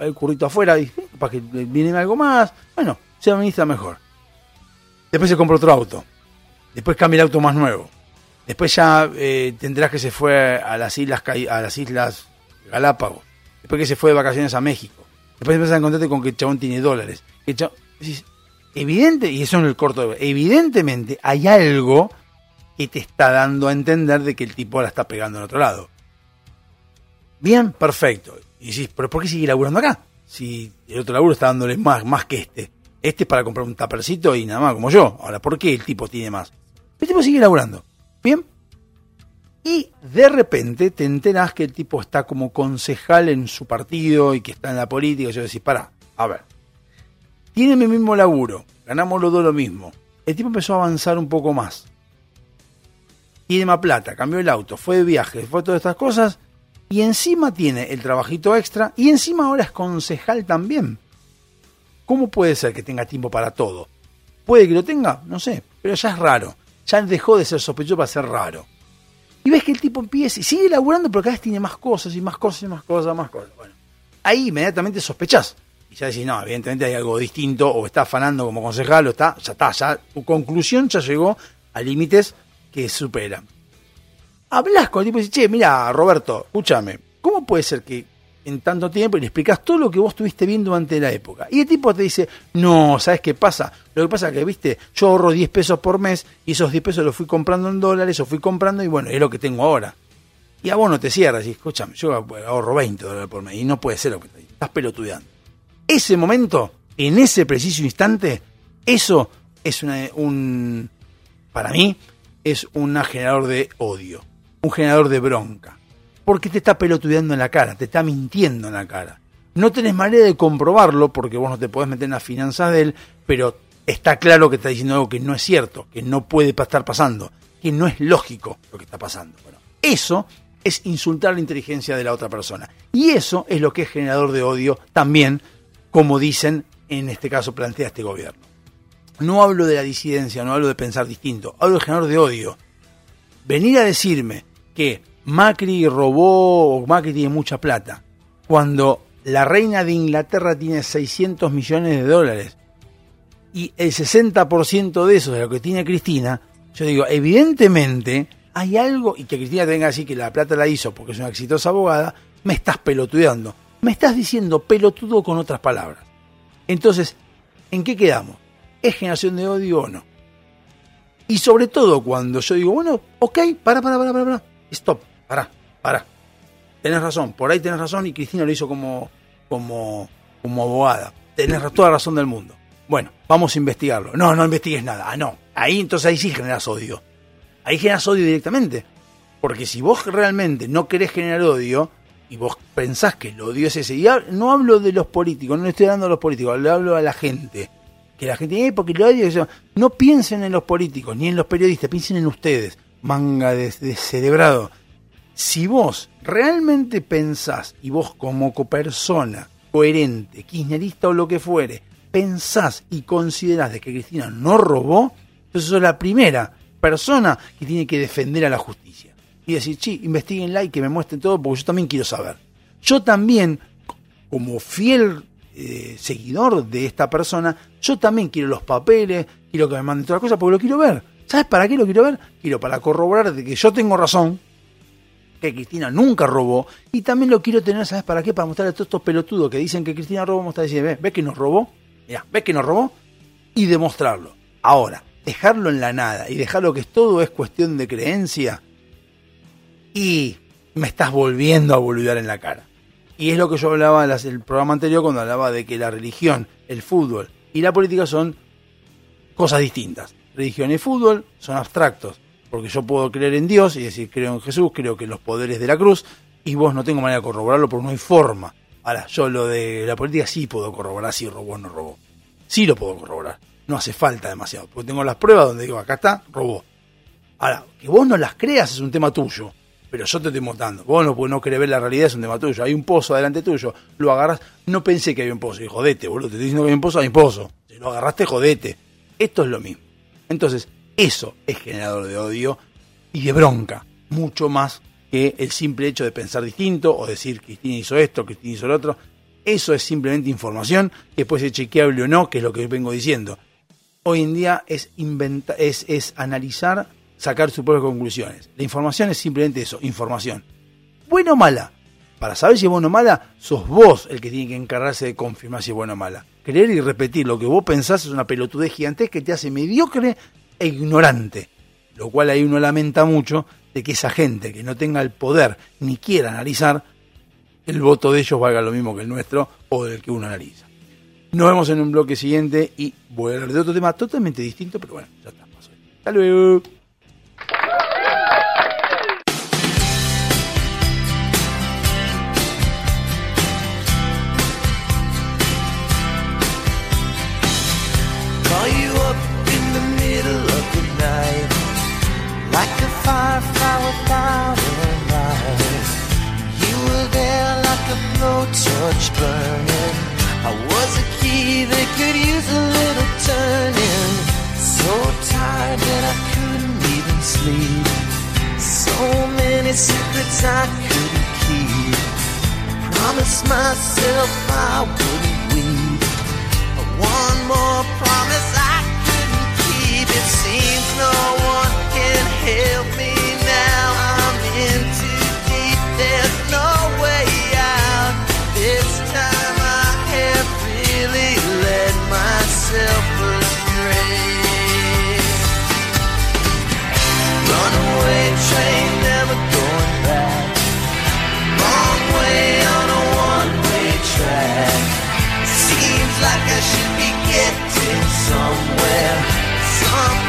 El currito afuera, y para que viene algo más, bueno, se administra mejor. Después se compra otro auto. Después cambia el auto más nuevo. Después ya eh, tendrás que se fue a las islas a las islas Galápagos. Después que se fue de vacaciones a México. Después empiezas a encontrarte con que el chabón tiene dólares. Que el chabón- evidente, y eso en el corto de evidentemente hay algo que te está dando a entender de que el tipo la está pegando en otro lado. Bien, perfecto. Y decís, pero ¿por qué sigue laburando acá? Si el otro laburo está dándole más, más que este. Este es para comprar un tapercito y nada más, como yo. Ahora, ¿por qué el tipo tiene más? El tipo sigue laburando. Bien. Y de repente te enteras que el tipo está como concejal en su partido y que está en la política. Y yo decís, para, a ver. Tiene mi mismo laburo. Ganamos los dos lo mismo. El tipo empezó a avanzar un poco más. Tiene más plata, cambió el auto, fue de viaje, fue todas estas cosas. Y encima tiene el trabajito extra. Y encima ahora es concejal también. ¿Cómo puede ser que tenga tiempo para todo? Puede que lo tenga, no sé, pero ya es raro. Ya dejó de ser sospechoso para ser raro. Y ves que el tipo empieza y sigue laburando, pero cada vez tiene más cosas y más cosas y más cosas, más cosas. Bueno, ahí inmediatamente sospechás. Y ya decís, no, evidentemente hay algo distinto, o está afanando como concejal, o está, ya está, ya tu conclusión ya llegó a límites que superan. Hablas con el tipo y dices, che, mira, Roberto, escúchame, ¿cómo puede ser que en tanto tiempo y le explicas todo lo que vos estuviste viendo durante la época? Y el tipo te dice, no, ¿sabes qué pasa? Lo que pasa es que, viste, yo ahorro 10 pesos por mes y esos 10 pesos los fui comprando en dólares o fui comprando y bueno, es lo que tengo ahora. Y a vos no te cierras y escúchame, yo ahorro 20 dólares por mes y no puede ser lo que estás pelotudeando. Ese momento, en ese preciso instante, eso es una- un, para mí, es un generador de odio, un generador de bronca. Porque te está pelotudeando en la cara, te está mintiendo en la cara. No tenés manera de comprobarlo porque vos no te podés meter en las finanzas de él, pero está claro que está diciendo algo que no es cierto, que no puede estar pasando, que no es lógico lo que está pasando. Bueno, eso es insultar la inteligencia de la otra persona. Y eso es lo que es generador de odio también, como dicen, en este caso plantea este gobierno. No hablo de la disidencia, no hablo de pensar distinto, hablo de generador de odio. Venir a decirme que Macri robó o Macri tiene mucha plata, cuando la reina de Inglaterra tiene 600 millones de dólares y el 60% de eso de lo que tiene Cristina, yo digo, evidentemente hay algo, y que Cristina tenga así que la plata la hizo porque es una exitosa abogada, me estás pelotudeando. Me estás diciendo pelotudo con otras palabras. Entonces, ¿en qué quedamos? ¿Es generación de odio o no? Y sobre todo cuando yo digo, bueno, ok, para, para, para, para, para. Stop, para, para. Tenés razón, por ahí tenés razón y Cristina lo hizo como, como, como abogada. Tenés toda la razón del mundo. Bueno, vamos a investigarlo. No, no investigues nada. Ah, no. Ahí entonces ahí sí generas odio. Ahí generas odio directamente. Porque si vos realmente no querés generar odio y vos pensás que el odio es ese, y no hablo de los políticos, no le estoy hablando a los políticos, le hablo a la gente. Que la gente, eh, porque el odio, eso". no piensen en los políticos ni en los periodistas, piensen en ustedes, manga de, de. Si vos realmente pensás, y vos como co- persona coherente, kirchnerista o lo que fuere, pensás y considerás de que Cristina no robó, entonces sos la primera persona que tiene que defender a la justicia. Y decir, sí, investiguenla y que me muestren todo porque yo también quiero saber. Yo también, como fiel eh, seguidor de esta persona, yo también quiero los papeles, quiero que me manden todas las cosas porque lo quiero ver. ¿Sabes para qué lo quiero ver? Quiero para corroborar de que yo tengo razón, que Cristina nunca robó, y también lo quiero tener, ¿sabes para qué? Para mostrarle a todos estos pelotudos que dicen que Cristina robó, mostrar decir, ¿ves? ¿ves que nos robó? ¿ves que nos robó? Y demostrarlo. Ahora, dejarlo en la nada y dejarlo que todo es cuestión de creencia, y me estás volviendo a boludear en la cara. Y es lo que yo hablaba en el programa anterior cuando hablaba de que la religión, el fútbol y la política son cosas distintas. Religión y fútbol son abstractos, porque yo puedo creer en Dios y decir creo en Jesús, creo que los poderes de la cruz, y vos no tengo manera de corroborarlo porque no hay forma. Ahora, yo lo de la política sí puedo corroborar si robó o no robó. Sí lo puedo corroborar. No hace falta demasiado, porque tengo las pruebas donde digo, acá está, robó. Ahora, que vos no las creas es un tema tuyo, pero yo te estoy mostrando. Vos no, no querés ver la realidad, es un tema tuyo. Hay un pozo delante tuyo, lo agarras. No pensé que había un pozo, y jodete, boludo, te estoy diciendo que hay un pozo, hay un pozo. Si lo agarraste, jodete. Esto es lo mismo. Entonces, eso es generador de odio y de bronca, mucho más que el simple hecho de pensar distinto o decir Cristina hizo esto, Cristina hizo lo otro. Eso es simplemente información que puede ser chequeable o no, que es lo que vengo diciendo. Hoy en día es, inventa es, es analizar, sacar sus propias conclusiones. La información es simplemente eso, información. Buena o mala. Para saber si es buena o mala, sos vos el que tiene que encargarse de confirmar si es buena o mala. Creer y repetir lo que vos pensás es una pelotudez gigantesca que te hace mediocre e ignorante. Lo cual ahí uno lamenta mucho de que esa gente que no tenga el poder ni quiera analizar, el voto de ellos valga lo mismo que el nuestro o del que uno analiza. Nos vemos en un bloque siguiente y voy a hablar de otro tema totalmente distinto, pero bueno, ya está. Hasta luego.
Blowtorch burning. I was a key that could use a little turning. So tired that I couldn't even sleep. So many secrets I couldn't keep. Promised myself I wouldn't weep. One more promise I couldn't keep. It seems no one can help me somewhere. somewhere.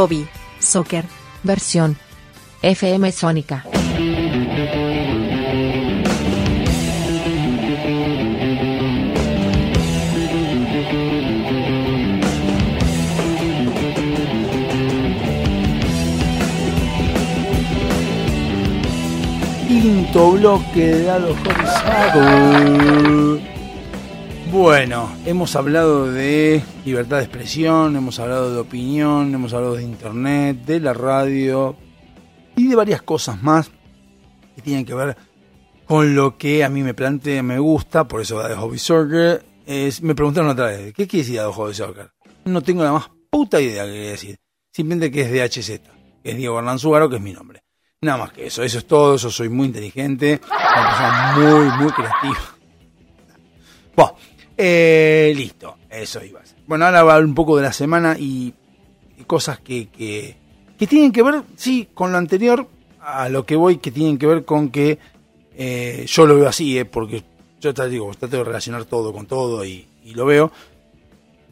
Hobby. Soccer.
Versión. FM Sónica.
Quinto bloque de Dado. Bueno, hemos hablado de libertad de expresión, hemos hablado de opinión, hemos hablado de internet, de la radio y de varias cosas más que tienen que ver con lo que a mí me plantea, me gusta, por eso de Hobby Soccer. Me preguntaron otra vez, ¿qué quiere decir Dado Hobby Soccer? No tengo la más puta idea que quiere decir. Simplemente que es de HZ, que es Diego Hernán que es mi nombre. Nada más que eso, eso es todo, yo soy muy inteligente, una persona muy, muy creativa. Bueno, eh, listo, eso iba a ser. Bueno, ahora va a hablar un poco de la semana y, cosas que, que, que tienen que ver, sí, con lo anterior, a lo que voy, que tienen que ver con que eh, yo lo veo así, eh, porque yo te digo, trato de relacionar todo con todo y, y lo veo.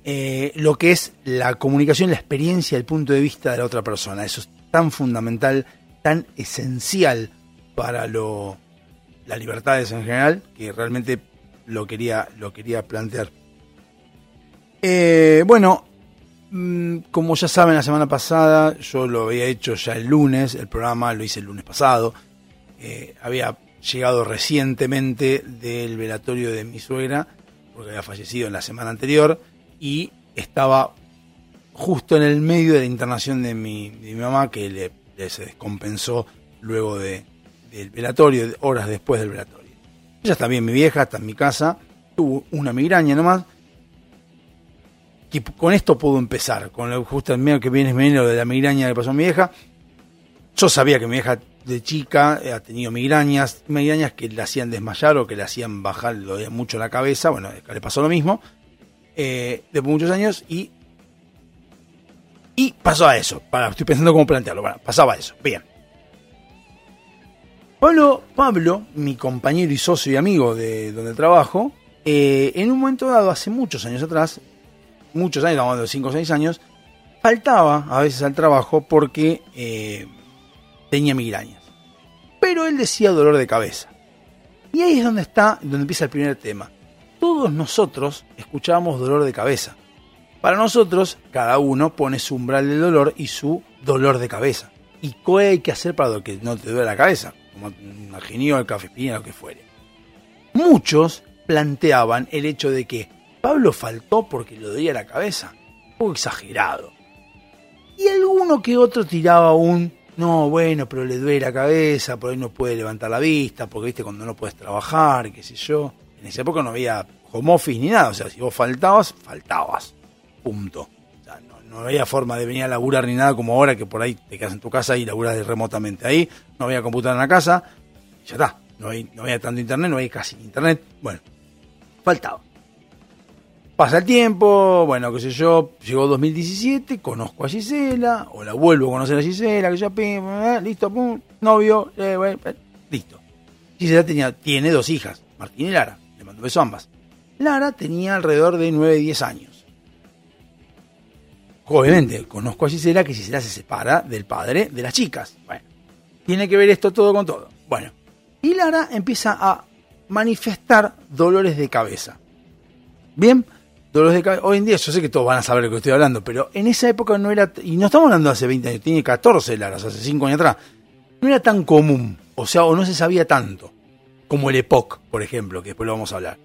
Eh, lo que es la comunicación, la experiencia, el punto de vista de la otra persona. Eso es tan fundamental, tan esencial para lo, las libertades en general, que realmente lo quería, lo quería plantear. Eh, bueno, mm, como ya saben, la semana pasada yo lo había hecho ya el lunes, el programa lo hice el lunes pasado. Eh, había llegado recientemente del velatorio de mi suegra, porque había fallecido en la semana anterior, y estaba justo en el medio de la internación de mi, de mi mamá, que le, le se descompensó luego de, del velatorio, horas después del velatorio. Ella está bien, mi vieja, está en mi casa, tuvo una migraña nomás. Que con esto puedo empezar, con lo justo el medio que viene menos de la migraña que pasó a mi vieja. Yo sabía que mi vieja de chica eh, ha tenido migrañas, migrañas que le hacían desmayar o que le hacían bajar dolía mucho la cabeza. Bueno, le pasó lo mismo. Eh, después de muchos años y. Y pasó a eso. Para, estoy pensando cómo plantearlo. Bueno, pasaba eso. Bien. Pablo, Pablo, mi compañero y socio y amigo de donde trabajo, eh, en un momento dado, hace muchos años atrás, muchos años, estamos hablando de 5 o 6 años, faltaba a veces al trabajo porque eh, tenía migrañas. Pero él decía dolor de cabeza. Y ahí es donde está, donde empieza el primer tema. Todos nosotros escuchábamos dolor de cabeza. Para nosotros, cada uno pone su umbral del dolor y su dolor de cabeza. ¿Y qué hay que hacer para que no te duele la cabeza? Como una genial, cafepina, lo que fuere. Muchos planteaban el hecho de que Pablo faltó porque le dolía la cabeza. Un poco exagerado. Y alguno que otro tiraba un, no, bueno, pero le duele la cabeza, por ahí no puede levantar la vista, porque viste cuando no puedes trabajar, qué sé yo. En esa época no había home office ni nada, o sea, si vos faltabas, faltabas. Punto. No, había forma de venir a laburar ni nada como ahora que por ahí te quedas en tu casa y laburas remotamente. Ahí no había computadora en la casa, ya está. No, hay, no había tanto internet, no había casi internet. Bueno, faltaba. Pasa el tiempo, bueno, qué sé yo, llegó 2017, conozco a Gisela, o la vuelvo a conocer a Gisela, que ya, pim, listo, pum, novio, eh, eh, listo. Gisela tenía, tiene dos hijas, Martín y Lara, le mando beso a ambas. Lara tenía alrededor de 9, 10 años. Obviamente, conozco a Gisela, que Gisela se separa del padre de las chicas. Bueno, Tiene que ver esto todo con todo. Bueno, y Lara empieza a manifestar dolores de cabeza. Bien, dolores de cabeza. Hoy en día yo sé que todos van a saber de lo que estoy hablando, pero en esa época no era, y no estamos hablando de hace 20 años, tiene 14 Laras, hace 5 años atrás, no era tan común, o sea, o no se sabía tanto, como el EPOC, por ejemplo, que después lo vamos a hablar.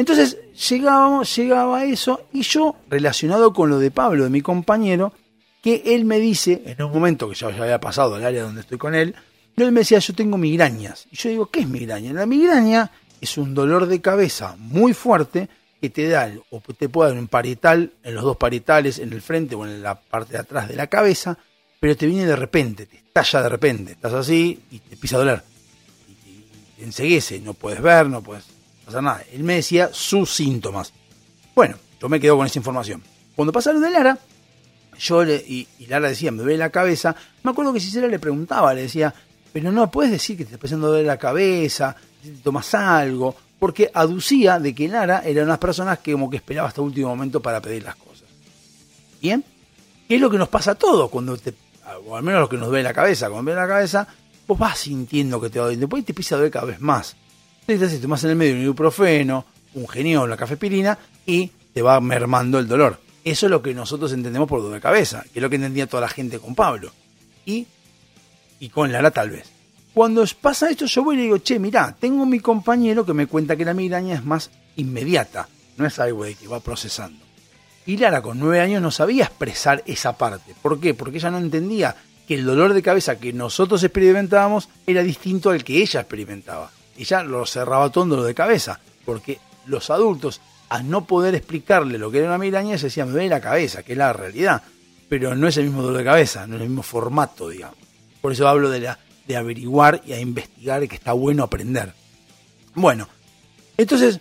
Entonces llegábamos, llegaba eso, y yo, relacionado con lo de Pablo, de mi compañero, que él me dice, en un momento que ya, ya había pasado al área donde estoy con él, él me decía, yo tengo migrañas. Y yo digo, ¿qué es migraña? La migraña es un dolor de cabeza muy fuerte que te da, o te puede dar un parietal, en los dos parietales, en el frente o en la parte de atrás de la cabeza, pero te viene de repente, te estalla de repente. Estás así y te empieza a doler. Y te enseguece, no puedes ver, no puedes nada. Él me decía sus síntomas. Bueno, yo me quedo con esa información. Cuando pasa lo de Lara, yo le, y, y Lara decía, me duele la cabeza, me acuerdo que Cisela le preguntaba, le decía, pero no puedes decir que te está empezando a doler la cabeza, si te tomas algo, porque aducía de que Lara era unas personas que como que esperaba hasta el último momento para pedir las cosas. ¿Bien? ¿Qué es lo que nos pasa a todos cuando te, o al menos lo que nos duele la cabeza, cuando duele la cabeza, vos vas sintiendo que te duele, después te empieza a doler cada vez más. Te tomas en el medio un ibuprofeno, un genio, la cafepirina y te va mermando el dolor. Eso es lo que nosotros entendemos por dolor de cabeza, que es lo que entendía toda la gente con Pablo. Y, y con Lara tal vez. Cuando pasa esto, yo voy y le digo, che, mirá, tengo mi compañero que me cuenta que la migraña es más inmediata, no es algo de que va procesando. Y Lara con nueve años no sabía expresar esa parte. ¿Por qué? Porque ella no entendía que el dolor de cabeza que nosotros experimentábamos era distinto al que ella experimentaba. Ella lo cerraba todo de cabeza, porque los adultos, al no poder explicarle lo que era una migraña, se decían, me duele la cabeza, que es la realidad. Pero no es el mismo dolor de cabeza, no es el mismo formato, digamos. Por eso hablo de la de averiguar y a investigar que está bueno aprender. Bueno, entonces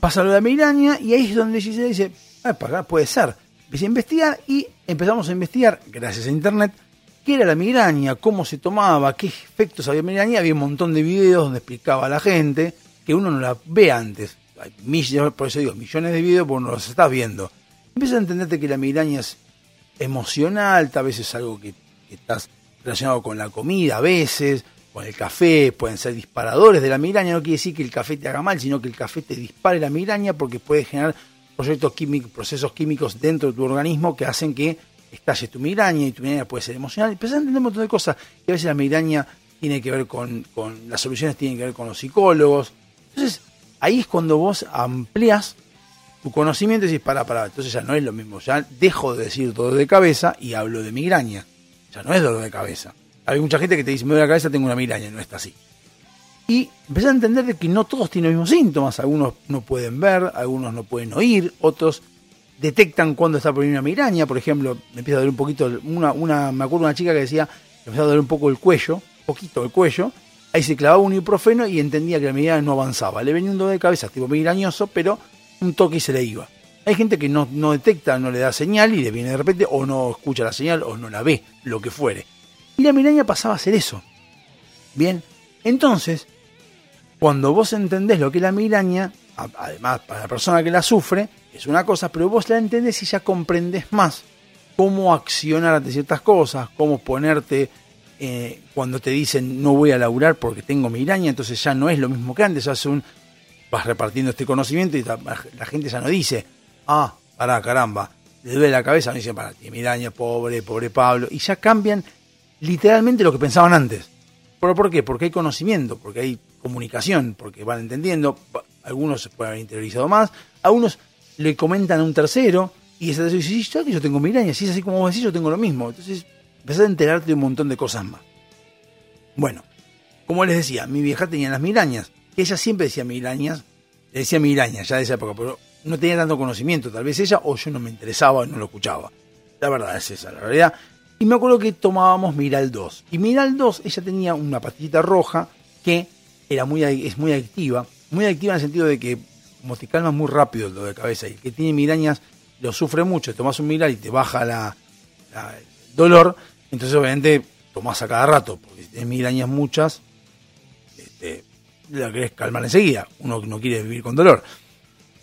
pasa lo de la migraña y ahí es donde se dice, ah, para acá puede ser. Empecé a investigar y empezamos a investigar, gracias a internet, qué era la migraña, cómo se tomaba, qué efectos había migraña. Había un montón de videos donde explicaba a la gente que uno no la ve antes. Hay millones, por eso digo, millones de videos porque no los estás viendo. Empiezas a entenderte que la migraña es emocional, tal vez es algo que, estás relacionado con la comida a veces, con el café, pueden ser disparadores de la migraña, no quiere decir que el café te haga mal, sino que el café te dispare la migraña porque puede generar procesos químicos dentro de tu organismo que hacen que estalle tu migraña y tu migraña puede ser emocional. Empezás a entender un montón de cosas y a veces la migraña tiene que ver con, con las soluciones, tienen que ver con los psicólogos. Entonces, ahí es cuando vos amplias tu conocimiento y decís, para, para, entonces ya no es lo mismo, ya dejo de decir todo de cabeza y hablo de migraña no es dolor de cabeza. Hay mucha gente que te dice, me duele la cabeza, tengo una migraña, no está así. Y empezás a entender de que no todos tienen los mismos síntomas, algunos no pueden ver, algunos no pueden oír, otros detectan cuando está por una migraña, por ejemplo, me empieza a doler un poquito, una, una, me acuerdo una chica que decía, me empezaba a doler un poco el cuello, poquito el cuello, ahí se clavaba un ibuprofeno y entendía que la migraña no avanzaba, le venía un dolor de cabeza tipo migrañoso, pero un toque y se le iba. Hay gente que no, no detecta, no le da señal y le viene de repente, o no escucha la señal, o no la ve, lo que fuere. Y la migraña pasaba a ser eso. Bien, entonces, cuando vos entendés lo que es la migraña, además para la persona que la sufre, es una cosa, pero vos la entendés y ya comprendés más cómo accionar ante ciertas cosas, cómo ponerte eh, cuando te dicen no voy a laburar porque tengo migraña, entonces ya no es lo mismo que antes, hace un, vas repartiendo este conocimiento y la, gente ya no dice, ah, pará, caramba, le duele la cabeza, me dicen, para ti, miraña, pobre, pobre Pablo, y ya cambian literalmente lo que pensaban antes. ¿Pero por qué? Porque hay conocimiento, porque hay comunicación, porque van entendiendo, algunos se pueden haber interiorizado más, algunos le comentan a un tercero, y ese tercero dice, sí, yo tengo migraña, si es así como vos decís, yo tengo lo mismo. Entonces empezás a enterarte de un montón de cosas más. Bueno, como les decía, mi vieja tenía las migrañas, ella siempre decía migrañas, le decía migrañas ya de esa época, pero no tenía tanto conocimiento, tal vez ella, o yo no me interesaba y no lo escuchaba. La verdad es esa, la realidad. Y me acuerdo que tomábamos Miral 2. Y Miral 2, ella tenía una pastillita roja que era muy, es muy adictiva. Muy adictiva en el sentido de que como te calma muy rápido el dolor de cabeza. Y el que tiene migrañas lo sufre mucho. Tomas un Miral y te baja la, el dolor. Entonces obviamente tomás a cada rato. Porque si tienes migrañas muchas, este, la querés calmar enseguida. Uno no quiere vivir con dolor.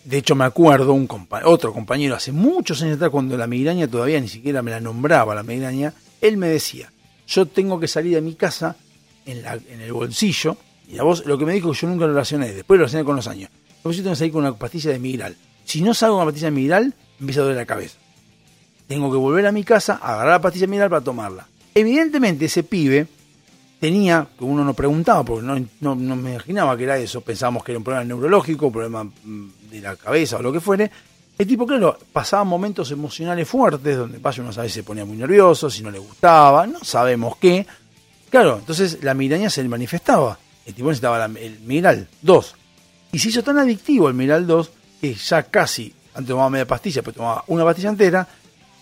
De hecho, me acuerdo, un otro compañero hace muchos años atrás, cuando la migraña todavía ni siquiera me la nombraba la migraña, él me decía, yo tengo que salir de mi casa en el bolsillo, y a vos lo que me dijo que yo nunca lo relacioné, después lo relacioné con los años. Después yo tengo que salir con una pastilla de Migral. Si no salgo con una pastilla de Migral, empieza a doler la cabeza. Tengo que volver a mi casa, agarrar la pastilla de Migral para tomarla. Evidentemente ese pibe tenía, que uno no preguntaba, porque no, no, no me imaginaba que era eso, pensábamos que era un problema neurológico, un problema mm, de la cabeza o lo que fuere. El tipo, claro, pasaba momentos emocionales fuertes, donde vaya uno a veces se ponía muy nervioso, si no le gustaba, no sabemos qué. Claro, entonces la migraña se manifestaba. El tipo necesitaba el Migral 2. Y se hizo tan adictivo el Migral 2 que ya casi, antes tomaba media pastilla, pero tomaba una pastilla entera,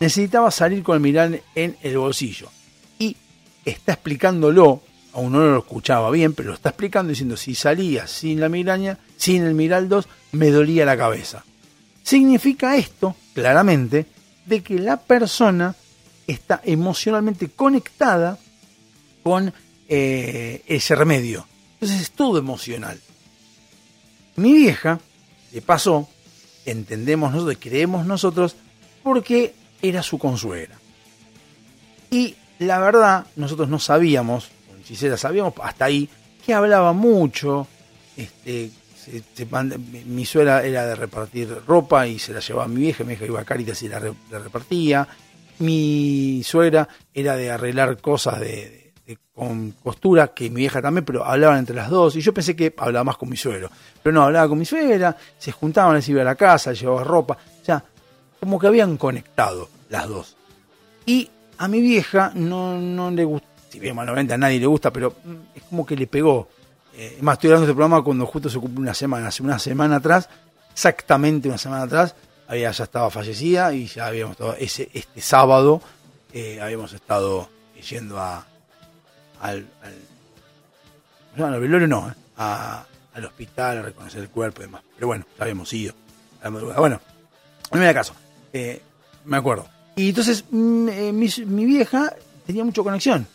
necesitaba salir con el Migral en el bolsillo. Y está explicándolo, aún no lo escuchaba bien, pero lo está explicando diciendo, si salía sin la migraña, sin el Migral 2, me dolía la cabeza. Significa esto, claramente, de que la persona está emocionalmente conectada con eh, ese remedio. Entonces es todo emocional. Mi vieja le pasó, entendemos nosotros, creemos nosotros, porque era su consuegra. Y la verdad, nosotros no sabíamos, con Gisela sabíamos hasta ahí, que hablaba mucho, este, se- mi- suegra era de repartir ropa y se la llevaba mi vieja, mi vieja iba a Caritas y la, la repartía. Mi suegra era de arreglar cosas de- de- con costura, que mi vieja también, pero hablaban entre las dos. Y yo pensé que hablaba más con mi suegro. Pero no, hablaba con mi suegra, se juntaban, les iba a la casa, llevaba ropa. O sea, como que habían conectado las dos. Y a mi vieja no, no le gusta, si bien malamente a nadie le gusta, pero mm, es como que le pegó. Eh, más, estoy dando este programa cuando justo se cumple una semana. Hace una semana atrás, exactamente una semana atrás, había, ya estaba fallecida y ya habíamos estado, ese, este sábado eh, habíamos estado yendo a, al, al, no, al velorio no, eh, a- al hospital a reconocer el cuerpo y demás. Pero bueno, ya habíamos ido. Bueno, no me da caso. Eh, me acuerdo. Y entonces mm, eh, mi, mi vieja tenía mucha conexión.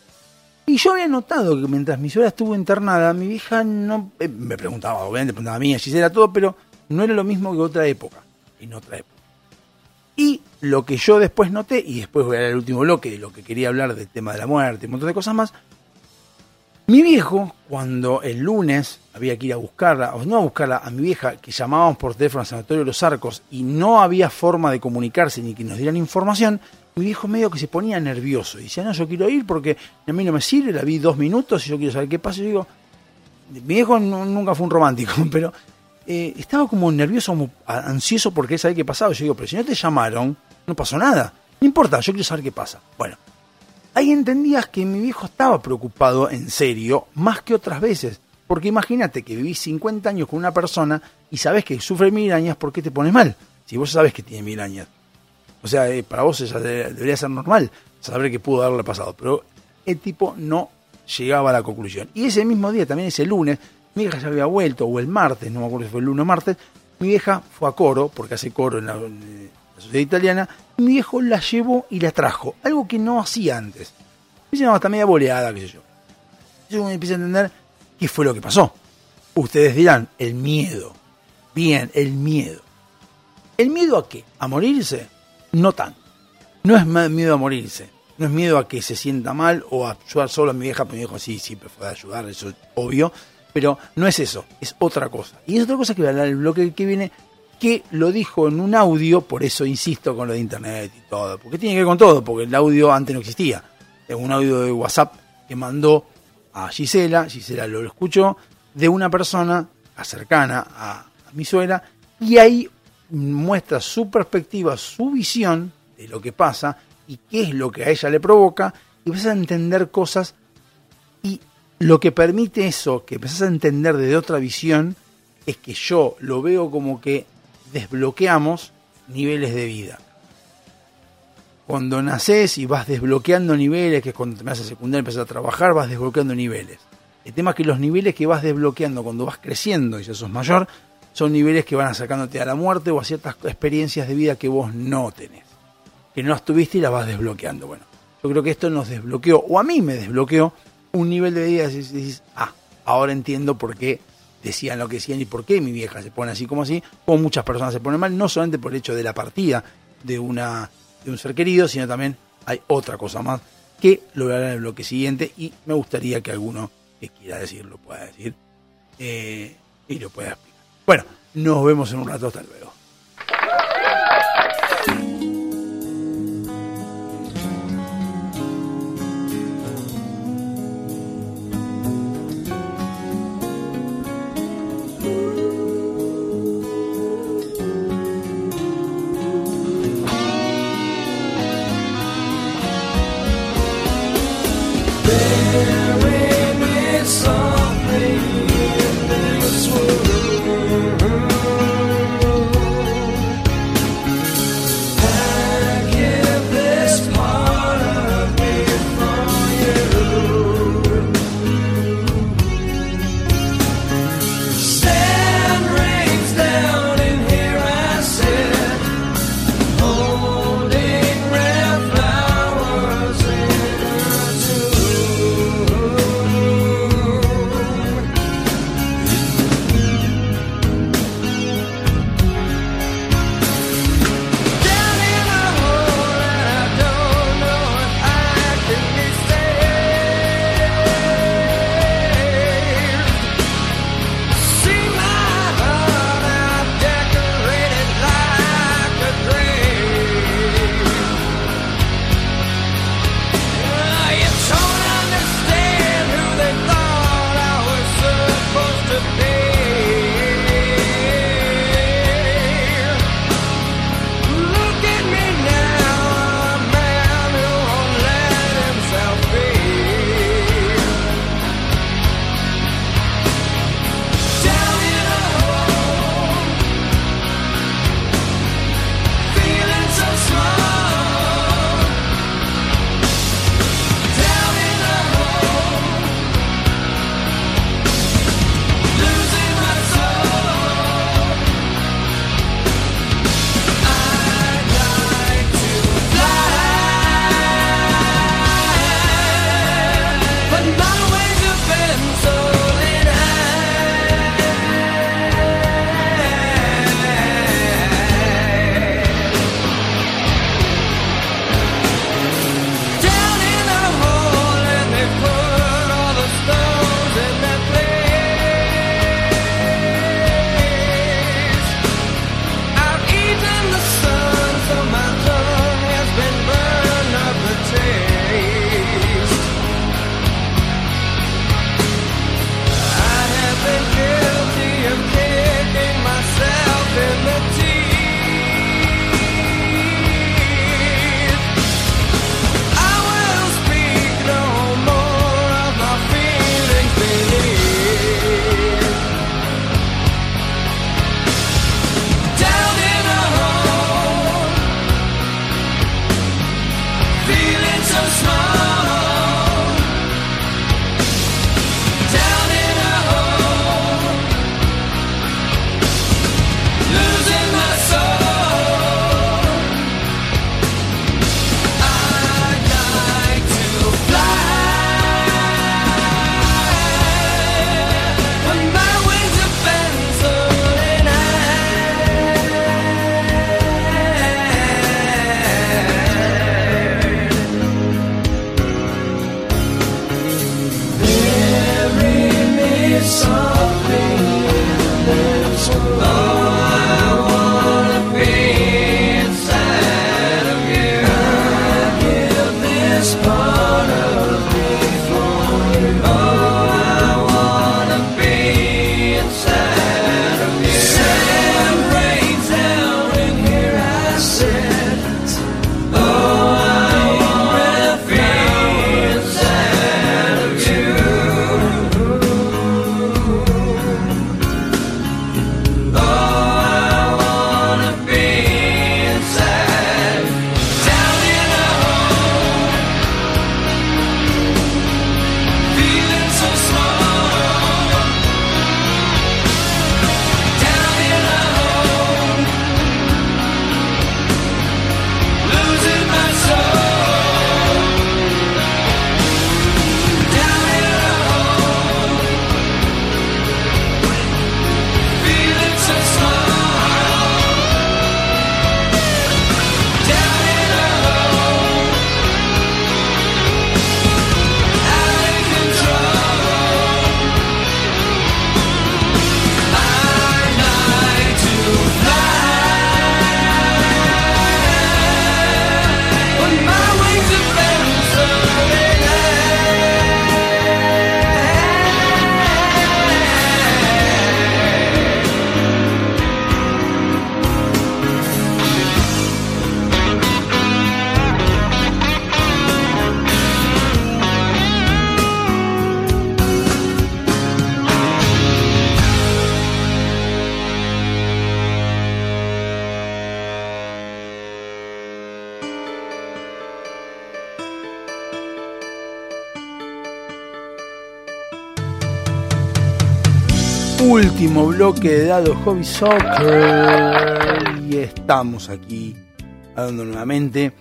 Y yo había notado que mientras mi suegra estuvo internada, mi vieja no. eh, me preguntaba, obviamente, preguntaba a mí, a Gisela, todo, pero no era lo mismo que otra época. En otra época. Y lo que yo después noté, y después voy a dar el último bloque de lo que quería hablar del tema de la muerte, un montón de cosas más. Mi viejo, cuando el lunes había que ir a buscarla, o no a buscarla, a mi vieja, que llamábamos por teléfono al Sanatorio de los Arcos y no había forma de comunicarse ni que nos dieran información, mi viejo medio que se ponía nervioso. Y decía, no, yo quiero ir porque a mí no me sirve, la vi dos minutos y yo quiero saber qué pasa. Y yo digo, mi viejo nunca fue un romántico, pero eh, estaba como nervioso, como ansioso porque él sabía qué pasaba. Yo digo, pero si no te llamaron, no pasó nada. No importa, yo quiero saber qué pasa. Bueno, ahí entendías que mi viejo estaba preocupado en serio más que otras veces. Porque imagínate que vivís 50 años con una persona y sabes que sufre migrañas, ¿por qué te pones mal? Si vos sabes que tiene migrañas. O sea, eh, para vos de- debería ser normal saber que pudo haberle pasado. Pero el tipo no llegaba a la conclusión. Y ese mismo día, también ese lunes, mi vieja ya había vuelto, o el martes, no me acuerdo si fue el lunes o martes, mi vieja fue a coro, porque hace coro en la, la sociedad italiana, mi viejo la llevó y la trajo, algo que no hacía antes. Me hasta media boleada, qué yo. Yo a entender qué fue lo que pasó. Ustedes dirán, el miedo. Bien, el miedo. ¿El miedo a qué? ¿A morirse? No tanto. No es miedo a morirse. No es miedo a que se sienta mal o a ayudar solo a mi vieja, porque mi viejo sí, siempre fue a ayudar, eso es obvio. Pero no es eso, es otra cosa. Y es otra cosa que voy a hablar el bloque que viene, que lo dijo en un audio, por eso insisto con lo de internet y todo. Porque tiene que ver con todo, porque el audio antes no existía. Es un audio de WhatsApp que mandó a Gisela, Gisela lo escuchó, de una persona cercana a, mi suegra, y ahí muestra su perspectiva, su visión de lo que pasa y qué es lo que a ella le provoca, y empiezas a entender cosas, y lo que permite eso, que empezás a entender desde otra visión, es que yo lo veo como que desbloqueamos niveles de vida. Cuando naces y vas desbloqueando niveles, que es cuando te a secundaria, empiezas a trabajar, vas desbloqueando niveles. El tema es que los niveles que vas desbloqueando cuando vas creciendo y ya sos mayor, son niveles que van acercándote a la muerte o a ciertas experiencias de vida que vos no tenés. Que no las tuviste y las vas desbloqueando. Bueno, yo creo que esto nos desbloqueó, o a mí me desbloqueó, un nivel de vida y decís, ah, ahora entiendo por qué decían lo que decían y por qué mi vieja se pone así como así, como muchas personas se ponen mal, no solamente por el hecho de la partida de, una, de un ser querido, sino también hay otra cosa más que lo hablar en el bloque siguiente y me gustaría que alguno
que quiera decir lo pueda decir eh, y lo pueda explicar. Bueno, nos vemos en un rato, hasta luego.
Bloque de Dado Hobby Soccer. Y estamos aquí hablando nuevamente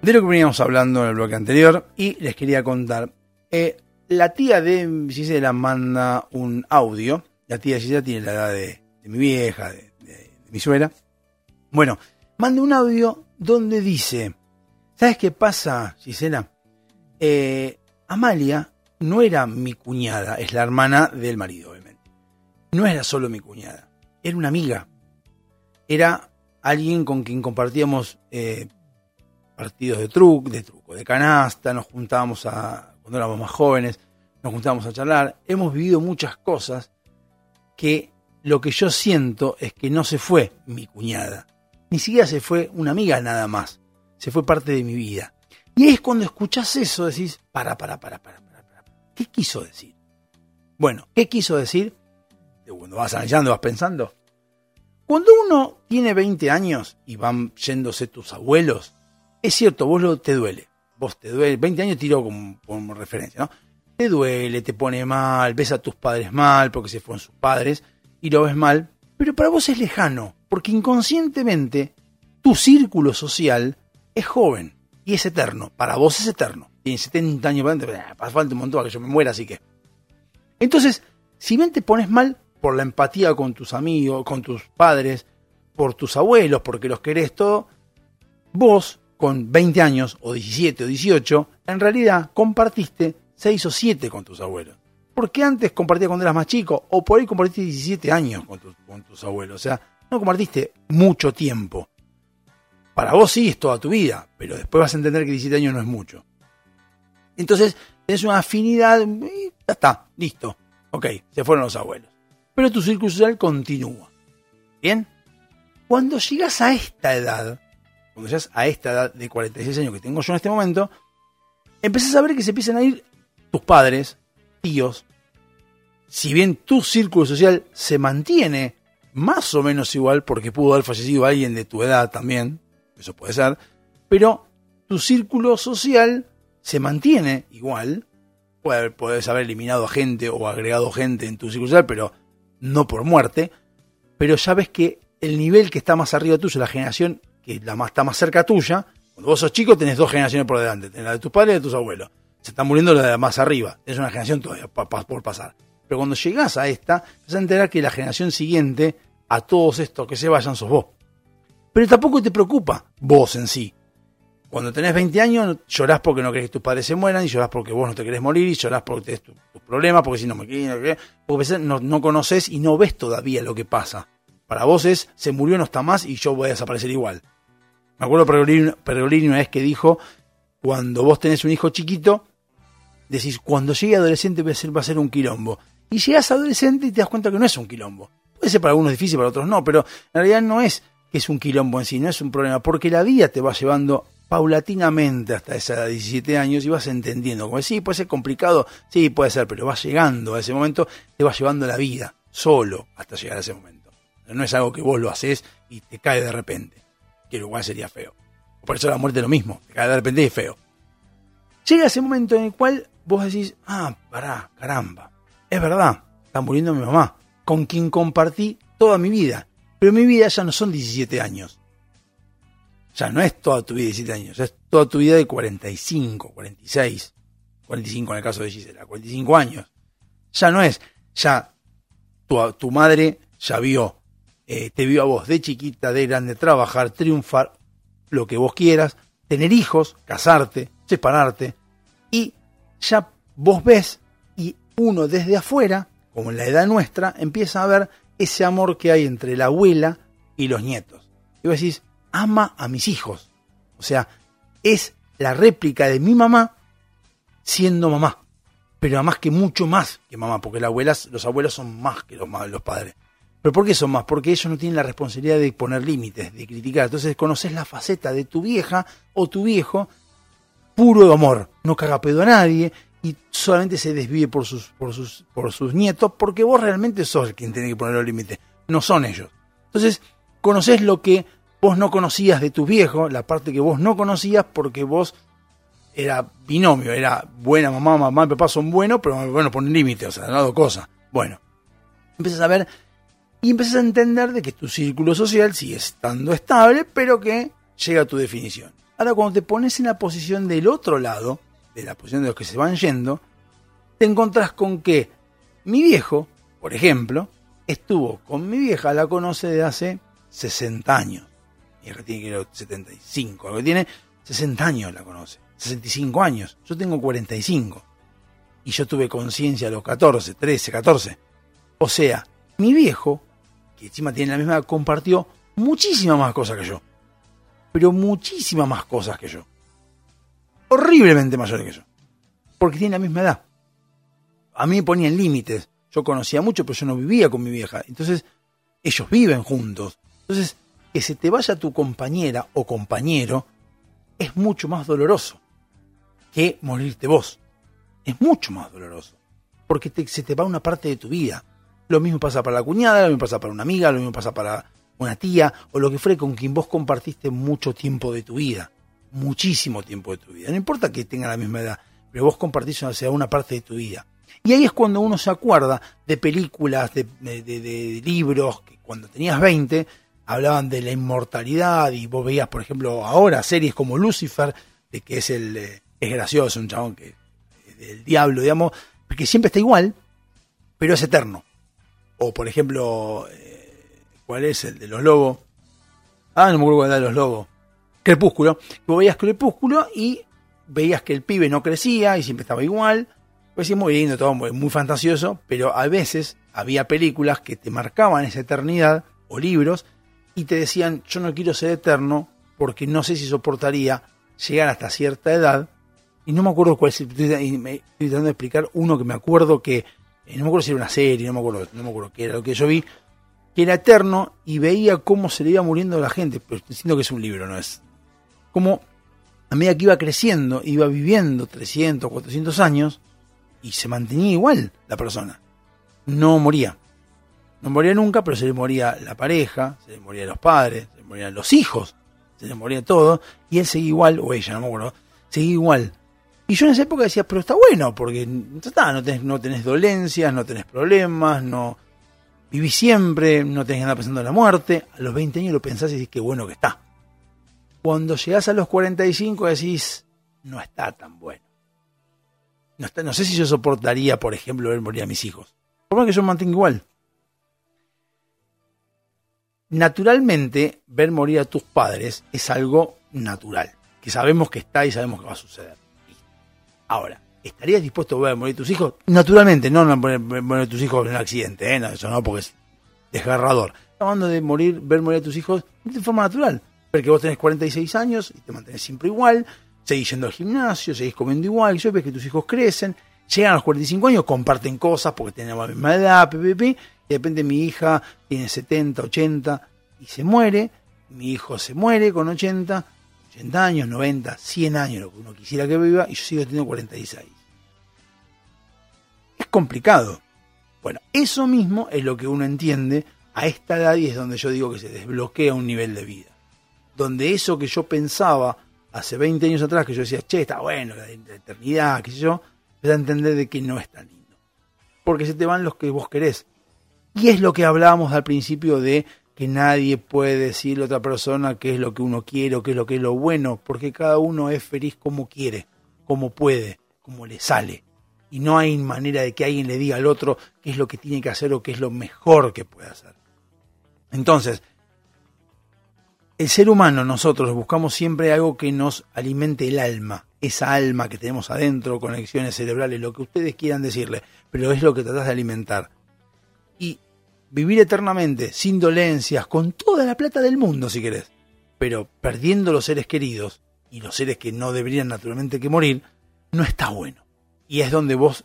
de lo que veníamos hablando en el bloque anterior. Y les quería contar. eh, la tía de Gisela manda un audio. La tía de Gisela tiene la edad de, mi vieja, de, mi suegra. Bueno, manda un audio donde dice: ¿Sabes qué pasa, Gisela? Eh, Amalia no era mi cuñada, es la hermana del marido. No era solo mi cuñada, era una amiga. Era alguien con quien compartíamos eh, partidos de truco, de truco, de canasta, nos juntábamos a, cuando éramos más jóvenes, nos juntábamos a charlar. Hemos vivido muchas cosas que lo que yo siento es que no se fue mi cuñada. Ni siquiera se fue una amiga nada más. Se fue parte de mi vida. Y es cuando escuchás eso, decís, para, para, para, para, para, para. ¿Qué quiso decir? Bueno, ¿qué quiso decir? Cuando vas analizando, vas pensando. Cuando uno tiene 20 años y van yéndose tus abuelos, es cierto, vos lo, te duele. Vos te duele. 20 años tiro como, como referencia, ¿no? Te duele, te pone mal, ves a tus padres mal porque se fueron sus padres y lo ves mal, pero para vos es lejano, porque inconscientemente tu círculo social es joven y es eterno. Para vos es eterno. Tiene 70 años para adelante, pero, falta un montón a que yo me muera, así que. Entonces, si bien te pones mal por la empatía con tus amigos, con tus padres, por tus abuelos, porque los querés todo, vos, con 20 años, o 17 o 18, en realidad compartiste 6 o 7 con tus abuelos. Porque antes compartías cuando eras más chico, o por ahí compartiste 17 años con, con tus abuelos. O sea, no compartiste mucho tiempo. Para vos sí es toda tu vida, pero después vas a entender que 17 años no es mucho. Entonces, tenés una afinidad y ya está, listo. Ok, se fueron los abuelos. Pero tu círculo social continúa. ¿Bien? Cuando llegas a esta edad, cuando llegas a esta edad de 46 años que tengo yo en este momento, empezás a ver que se empiezan a ir tus padres, tíos. Si bien tu círculo social se mantiene más o menos igual, porque pudo haber fallecido alguien de tu edad también, eso puede ser, pero tu círculo social se mantiene igual. Puedes haber eliminado a gente o agregado gente en tu círculo social, pero no por muerte. Pero ya ves que el nivel que está más arriba tuyo, la generación que la más, está más cerca tuya, cuando vos sos chico tenés dos generaciones por delante, tenés la de tus padres y la de tus abuelos. Se están muriendo la de más arriba, es una generación todavía por pasar. Pero cuando llegás a esta, vas a enterar que la generación siguiente, a todos estos que se vayan, sos vos. Pero tampoco te preocupa vos en sí. Cuando tenés 20 años, llorás porque no querés que tus padres se mueran, y llorás porque vos no te querés morir, y llorás porque tenés tu- tus problemas, porque si no me quieren, porque no, no conoces y no ves todavía lo que pasa. Para vos es, se murió, no está más, y yo voy a desaparecer igual. Me acuerdo Pergolini, Pergolini una vez que dijo, cuando vos tenés un hijo chiquito, decís, cuando llegue adolescente va a ser, va a ser un quilombo. Y llegas adolescente y te das cuenta que no es un quilombo. Puede ser para algunos difícil, para otros no, pero en realidad no es que es un quilombo en sí, no es un problema, porque la vida te va llevando paulatinamente hasta esa edad de 17 años y vas entendiendo, como sí, puede ser complicado, sí, puede ser, pero vas llegando a ese momento, te va llevando la vida, solo, hasta llegar a ese momento. No es algo que vos lo haces y te cae de repente, que lo cual sería feo. Por eso la muerte es lo mismo, te cae de repente y es feo. Llega ese momento en el cual vos decís, ah, pará, caramba, es verdad, está muriendo mi mamá, con quien compartí toda mi vida. Pero mi vida ya no son 17 años. Ya no es toda tu vida de 17 años, es toda tu vida de 45, 46, 45 en el caso de Gisela, 45 años. Ya no es, ya tu, tu madre ya vio, eh, te vio a vos de chiquita, de grande, trabajar, triunfar, lo que vos quieras, tener hijos, casarte, separarte, y ya vos ves y uno desde afuera, como en la edad nuestra, empieza a ver ese amor que hay entre la abuela y los nietos. Y vos decís, ama a mis hijos. O sea, es la réplica de mi mamá siendo mamá. Pero además que mucho más que mamá, porque las abuelas, los abuelos son más que los, padres. ¿Pero por qué son más? Porque ellos no tienen la responsabilidad de poner límites, de criticar. Entonces conoces la faceta de tu vieja o tu viejo puro de amor. No caga pedo a nadie y solamente se desvíe por sus, por sus, por sus nietos porque vos realmente sos el quien tiene que poner los límites. No son ellos. Entonces conoces lo que vos no conocías de tus viejos, la parte que vos no conocías porque vos era binomio, era buena mamá, mamá y papá son buenos, pero bueno, ponen límites, o sea, han dado cosas. Bueno, Empiezas a ver y empiezas a entender de que tu círculo social sigue estando estable, pero que llega a tu definición. Ahora, cuando te pones en la posición del otro lado, de la posición de los que se van yendo, te encontrás con que mi viejo, por ejemplo, estuvo con mi vieja, la conoce de hace 60 años. Mi vieja tiene que ir 75, lo que tiene 60 años la conoce, 65 años. Yo tengo 45. Y yo tuve conciencia a los 14, 13, 14. O sea, mi viejo, que encima tiene la misma edad, compartió muchísimas más cosas que yo. Pero muchísimas más cosas que yo. Horriblemente mayores que yo. Porque tiene la misma edad. A mí me ponían límites. Yo conocía mucho, pero yo no vivía con mi vieja. Entonces, ellos viven juntos. Entonces, que se te vaya tu compañera o compañero es mucho más doloroso que morirte vos. Es mucho más doloroso. Porque te- se te va una parte de tu vida. Lo mismo pasa para la cuñada, lo mismo pasa para una amiga, lo mismo pasa para una tía, o lo que fuere con quien vos compartiste mucho tiempo de tu vida. Muchísimo tiempo de tu vida. No importa que tenga la misma edad, pero vos compartís sea, una parte de tu vida. Y ahí es cuando uno se acuerda de películas, de, de- de- de libros, que cuando tenías 20 hablaban de la inmortalidad y vos veías, por ejemplo, ahora series como Lucifer, de que es el eh, es gracioso, un chabón que es del diablo, digamos, que siempre está igual, pero es eterno. O por ejemplo, eh, ¿cuál es el de los lobos? Ah, no me acuerdo cuál era de los lobos. Crepúsculo. Vos veías Crepúsculo y veías que el pibe no crecía y siempre estaba igual. Pues sí, muy lindo, todo muy fantasioso, pero a veces había películas que te marcaban esa eternidad o libros y te decían, yo no quiero ser eterno porque no sé si soportaría llegar hasta cierta edad. Y no me acuerdo cuál es, y me- estoy tratando de explicar uno que me acuerdo que, eh, no me acuerdo si era una serie, no me acuerdo, no me acuerdo qué era lo que yo vi, que era eterno y veía cómo se le iba muriendo la gente, pero siento que es un libro, no es. Como a medida que iba creciendo, iba viviendo 300, 400 años y se mantenía igual la persona. No moría. No moría nunca, pero se le moría la pareja, se le morían los padres, se le morían los hijos, se le moría todo, y él seguía igual, o ella, no me acuerdo, seguía igual. Y yo en esa época decía, pero está bueno, porque no tenés, no tenés dolencias, no tenés problemas, no vivís siempre, no tenés que andar pensando en la muerte. A los 20 años lo pensás y decís, qué bueno que está. Cuando llegás a los 45 decís, no está tan bueno. No, está, no sé si yo soportaría, por ejemplo, ver morir a mis hijos. Por más que yo me mantenga igual. Naturalmente, ver morir a tus padres es algo natural, que sabemos que está y sabemos que va a suceder. Ahora, ¿estarías dispuesto a ver morir a tus hijos? Naturalmente, no, no morir a tus hijos en un accidente, ¿eh? No, eso no, porque es desgarrador. Hablando de morir, ver morir a tus hijos de forma natural. Porque vos tenés 46 años y te mantenés siempre igual, seguís yendo al gimnasio, seguís comiendo igual, y ves que tus hijos crecen, llegan a los 45 años, comparten cosas porque tienen la misma edad, PPP, de repente mi hija tiene 70, 80 y se muere, mi hijo se muere con 80, 80 años, 90, 100 años, lo que uno quisiera que viva, y yo sigo teniendo 46. Es complicado. Bueno, eso mismo es lo que uno entiende a esta edad y es donde yo digo que se desbloquea un nivel de vida. Donde eso que yo pensaba hace 20 años atrás, que yo decía, che, está bueno, la, eternidad, qué sé yo, empieza a entender de que no es tan lindo. Porque se te van los que vos querés. Y es lo que hablábamos al principio de que nadie puede decirle a otra persona qué es lo que uno quiere o qué es lo que es lo bueno, porque cada uno es feliz como quiere, como puede, como le sale. Y no hay manera de que alguien le diga al otro qué es lo que tiene que hacer o qué es lo mejor que puede hacer. Entonces, el ser humano, nosotros buscamos siempre algo que nos alimente el alma, esa alma que tenemos adentro, conexiones cerebrales, lo que ustedes quieran decirle, pero es lo que tratás de alimentar. Y vivir eternamente, sin dolencias, con toda la plata del mundo, si querés, pero perdiendo los seres queridos y los seres que no deberían naturalmente que morir, no está bueno. Y es donde vos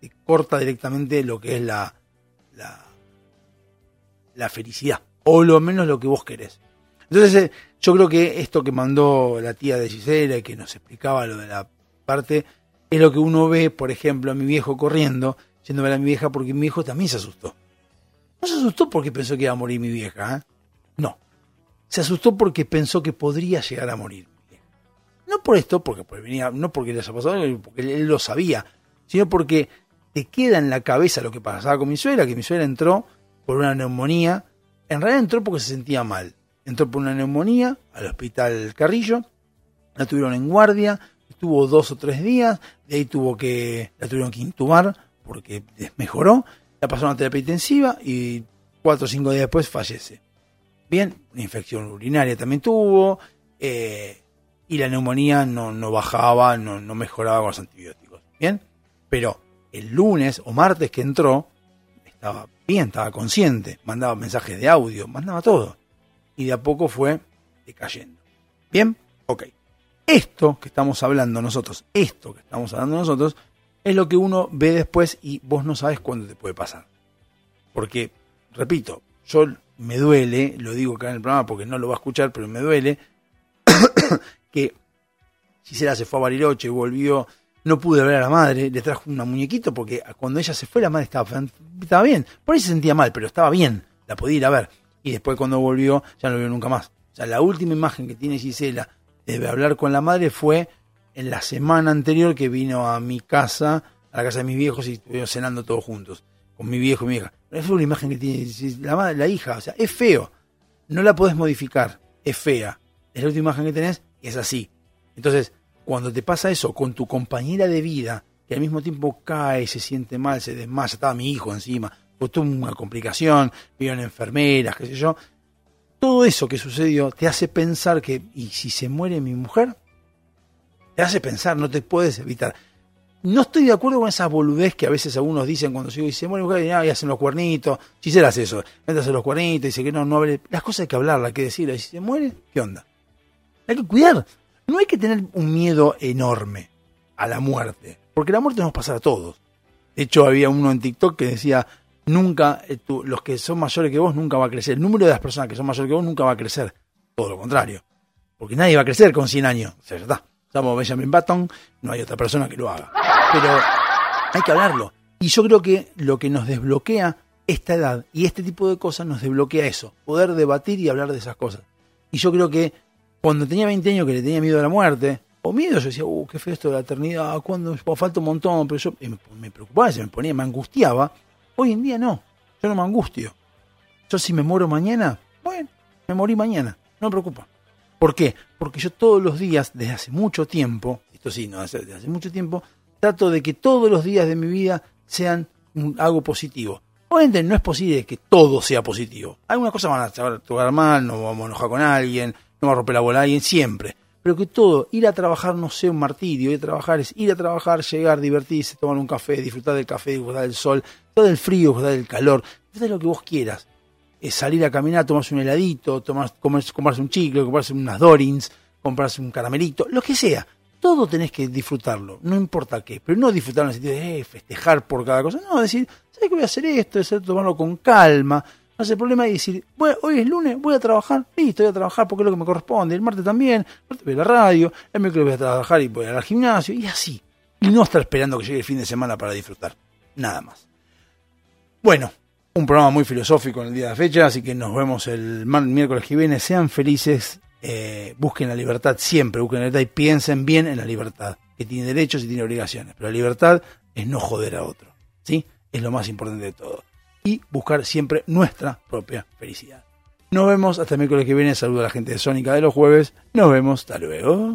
te corta directamente lo que es la, la, felicidad, o lo menos lo que vos querés. Entonces, eh, yo creo que esto que mandó la tía de Gisela y que nos explicaba lo de la parte, es lo que uno ve, por ejemplo, a mi viejo corriendo, yendo a ver a mi vieja, porque mi viejo también se asustó. No se asustó porque pensó que iba a morir mi vieja, ¿eh? No. Se asustó porque pensó que podría llegar a morir. No por esto, porque pues, venía, no porque le haya pasado, porque él lo sabía, sino porque te queda en la cabeza lo que pasaba con mi suegra, que mi suegra entró por una neumonía. En realidad entró porque se sentía mal. Entró por una neumonía al hospital Carrillo, la tuvieron en guardia, estuvo dos o tres días, de ahí tuvo que, la tuvieron que intubar porque mejoró, la pasaron a terapia intensiva y cuatro o cinco días después fallece. Bien, una infección urinaria también tuvo, eh, y la neumonía no, no bajaba, no, no mejoraba con los antibióticos. Bien, pero el lunes o martes que entró, estaba bien, estaba consciente, mandaba mensajes de audio, mandaba todo. Y de a poco fue decayendo. Bien, ok. Esto que estamos hablando nosotros, esto que estamos hablando nosotros, es lo que uno ve después y vos no sabes cuándo te puede pasar. Porque, repito, yo me duele, lo digo acá en el programa porque no lo va a escuchar, pero me duele, que Gisela se fue a Bariloche, volvió, no pude ver a la madre, le trajo una muñequito porque cuando ella se fue la madre estaba, estaba bien, por ahí se sentía mal, pero estaba bien, la podía ir a ver. Y después cuando volvió, ya no lo vio nunca más. O sea, la última imagen que tiene Gisela de hablar con la madre fue en la semana anterior que vino a mi casa, a la casa de mis viejos y estuvimos cenando todos juntos, con mi viejo y mi hija. Es una imagen que tiene la, la hija, o sea, es feo. No la podés modificar, es fea. Es la última imagen que tenés y es así. Entonces, cuando te pasa eso con tu compañera de vida, que al mismo tiempo cae, se siente mal, se desmaya, estaba mi hijo encima, fue toda una complicación, vieron enfermeras, qué sé yo. Todo eso que sucedió te hace pensar que, ¿y si se muere mi mujer? Te hace pensar, no te puedes evitar. No estoy de acuerdo con esa boludez que a veces algunos dicen cuando se dice, bueno, y hacen los cuernitos. Si se hace eso, a los cuernitos, dice que no, no hable. Las cosas hay que hablarlas, hay que decirlas. Y si se muere, ¿qué onda? Hay que cuidar. No hay que tener un miedo enorme a la muerte, porque la muerte nos pasa a todos. De hecho, había uno en TikTok que decía, nunca, eh, los que son mayores que vos nunca va a crecer. El número de las personas que son mayores que vos nunca va a crecer. Todo lo contrario. Porque nadie va a crecer con 100 años. O. Estamos Benjamin Button, no hay otra persona que lo haga. Pero hay que hablarlo. Y yo creo que lo que nos desbloquea esta edad y este tipo de cosas nos desbloquea eso, poder debatir y hablar de esas cosas. Y yo creo que cuando tenía 20 años que le tenía miedo a la muerte, o miedo, yo decía, uh, qué feo esto de la eternidad, cuando falta un montón, pero yo me, preocupaba, se me ponía, me angustiaba. Hoy en día no, yo no me angustio. Yo si me muero mañana, bueno, me morí mañana, no me preocupa. ¿Por qué? Porque yo todos los días, desde hace mucho tiempo, esto sí, no, desde hace mucho tiempo, trato de que todos los días de mi vida sean algo positivo. Obviamente no es posible que todo sea positivo. Algunas cosas van a tocar mal, no vamos a enojar con alguien, no va a romper la bola a alguien, siempre. Pero que todo, ir a trabajar no sea un martirio, ir a trabajar es ir a trabajar, llegar, divertirse, tomar un café, disfrutar del café, disfrutar del sol, todo el frío, disfrutar del calor, disfrutar lo que vos quieras salir a caminar, tomarse un heladito, tomar, comprarse un chicle, comprarse unas Dorins, comprarse un caramelito, lo que sea. Todo tenés que disfrutarlo, no importa qué, pero no disfrutar en el sentido de eh, festejar por cada cosa, no, decir, ¿sabes que voy a hacer esto? Es tomarlo con calma, no hace problema y decir, bueno, hoy es lunes, voy a trabajar, listo, voy a trabajar porque es lo que me corresponde, el martes también, el martes voy a la radio, el miércoles voy a trabajar y voy a ir al gimnasio, y así. Y no estar esperando que llegue el fin de semana para disfrutar, nada más. Bueno, un programa muy filosófico en el día de la fecha, así que nos vemos el miércoles que viene. Sean felices, eh, busquen la libertad siempre, busquen la libertad y piensen bien en la libertad, que tiene derechos y tiene obligaciones. Pero la libertad es no joder a otro, ¿sí? Es lo más importante de todo. Y buscar siempre nuestra propia felicidad. Nos vemos hasta el miércoles que viene. Saludo a la gente de Sónica de los jueves. Nos vemos. Hasta luego.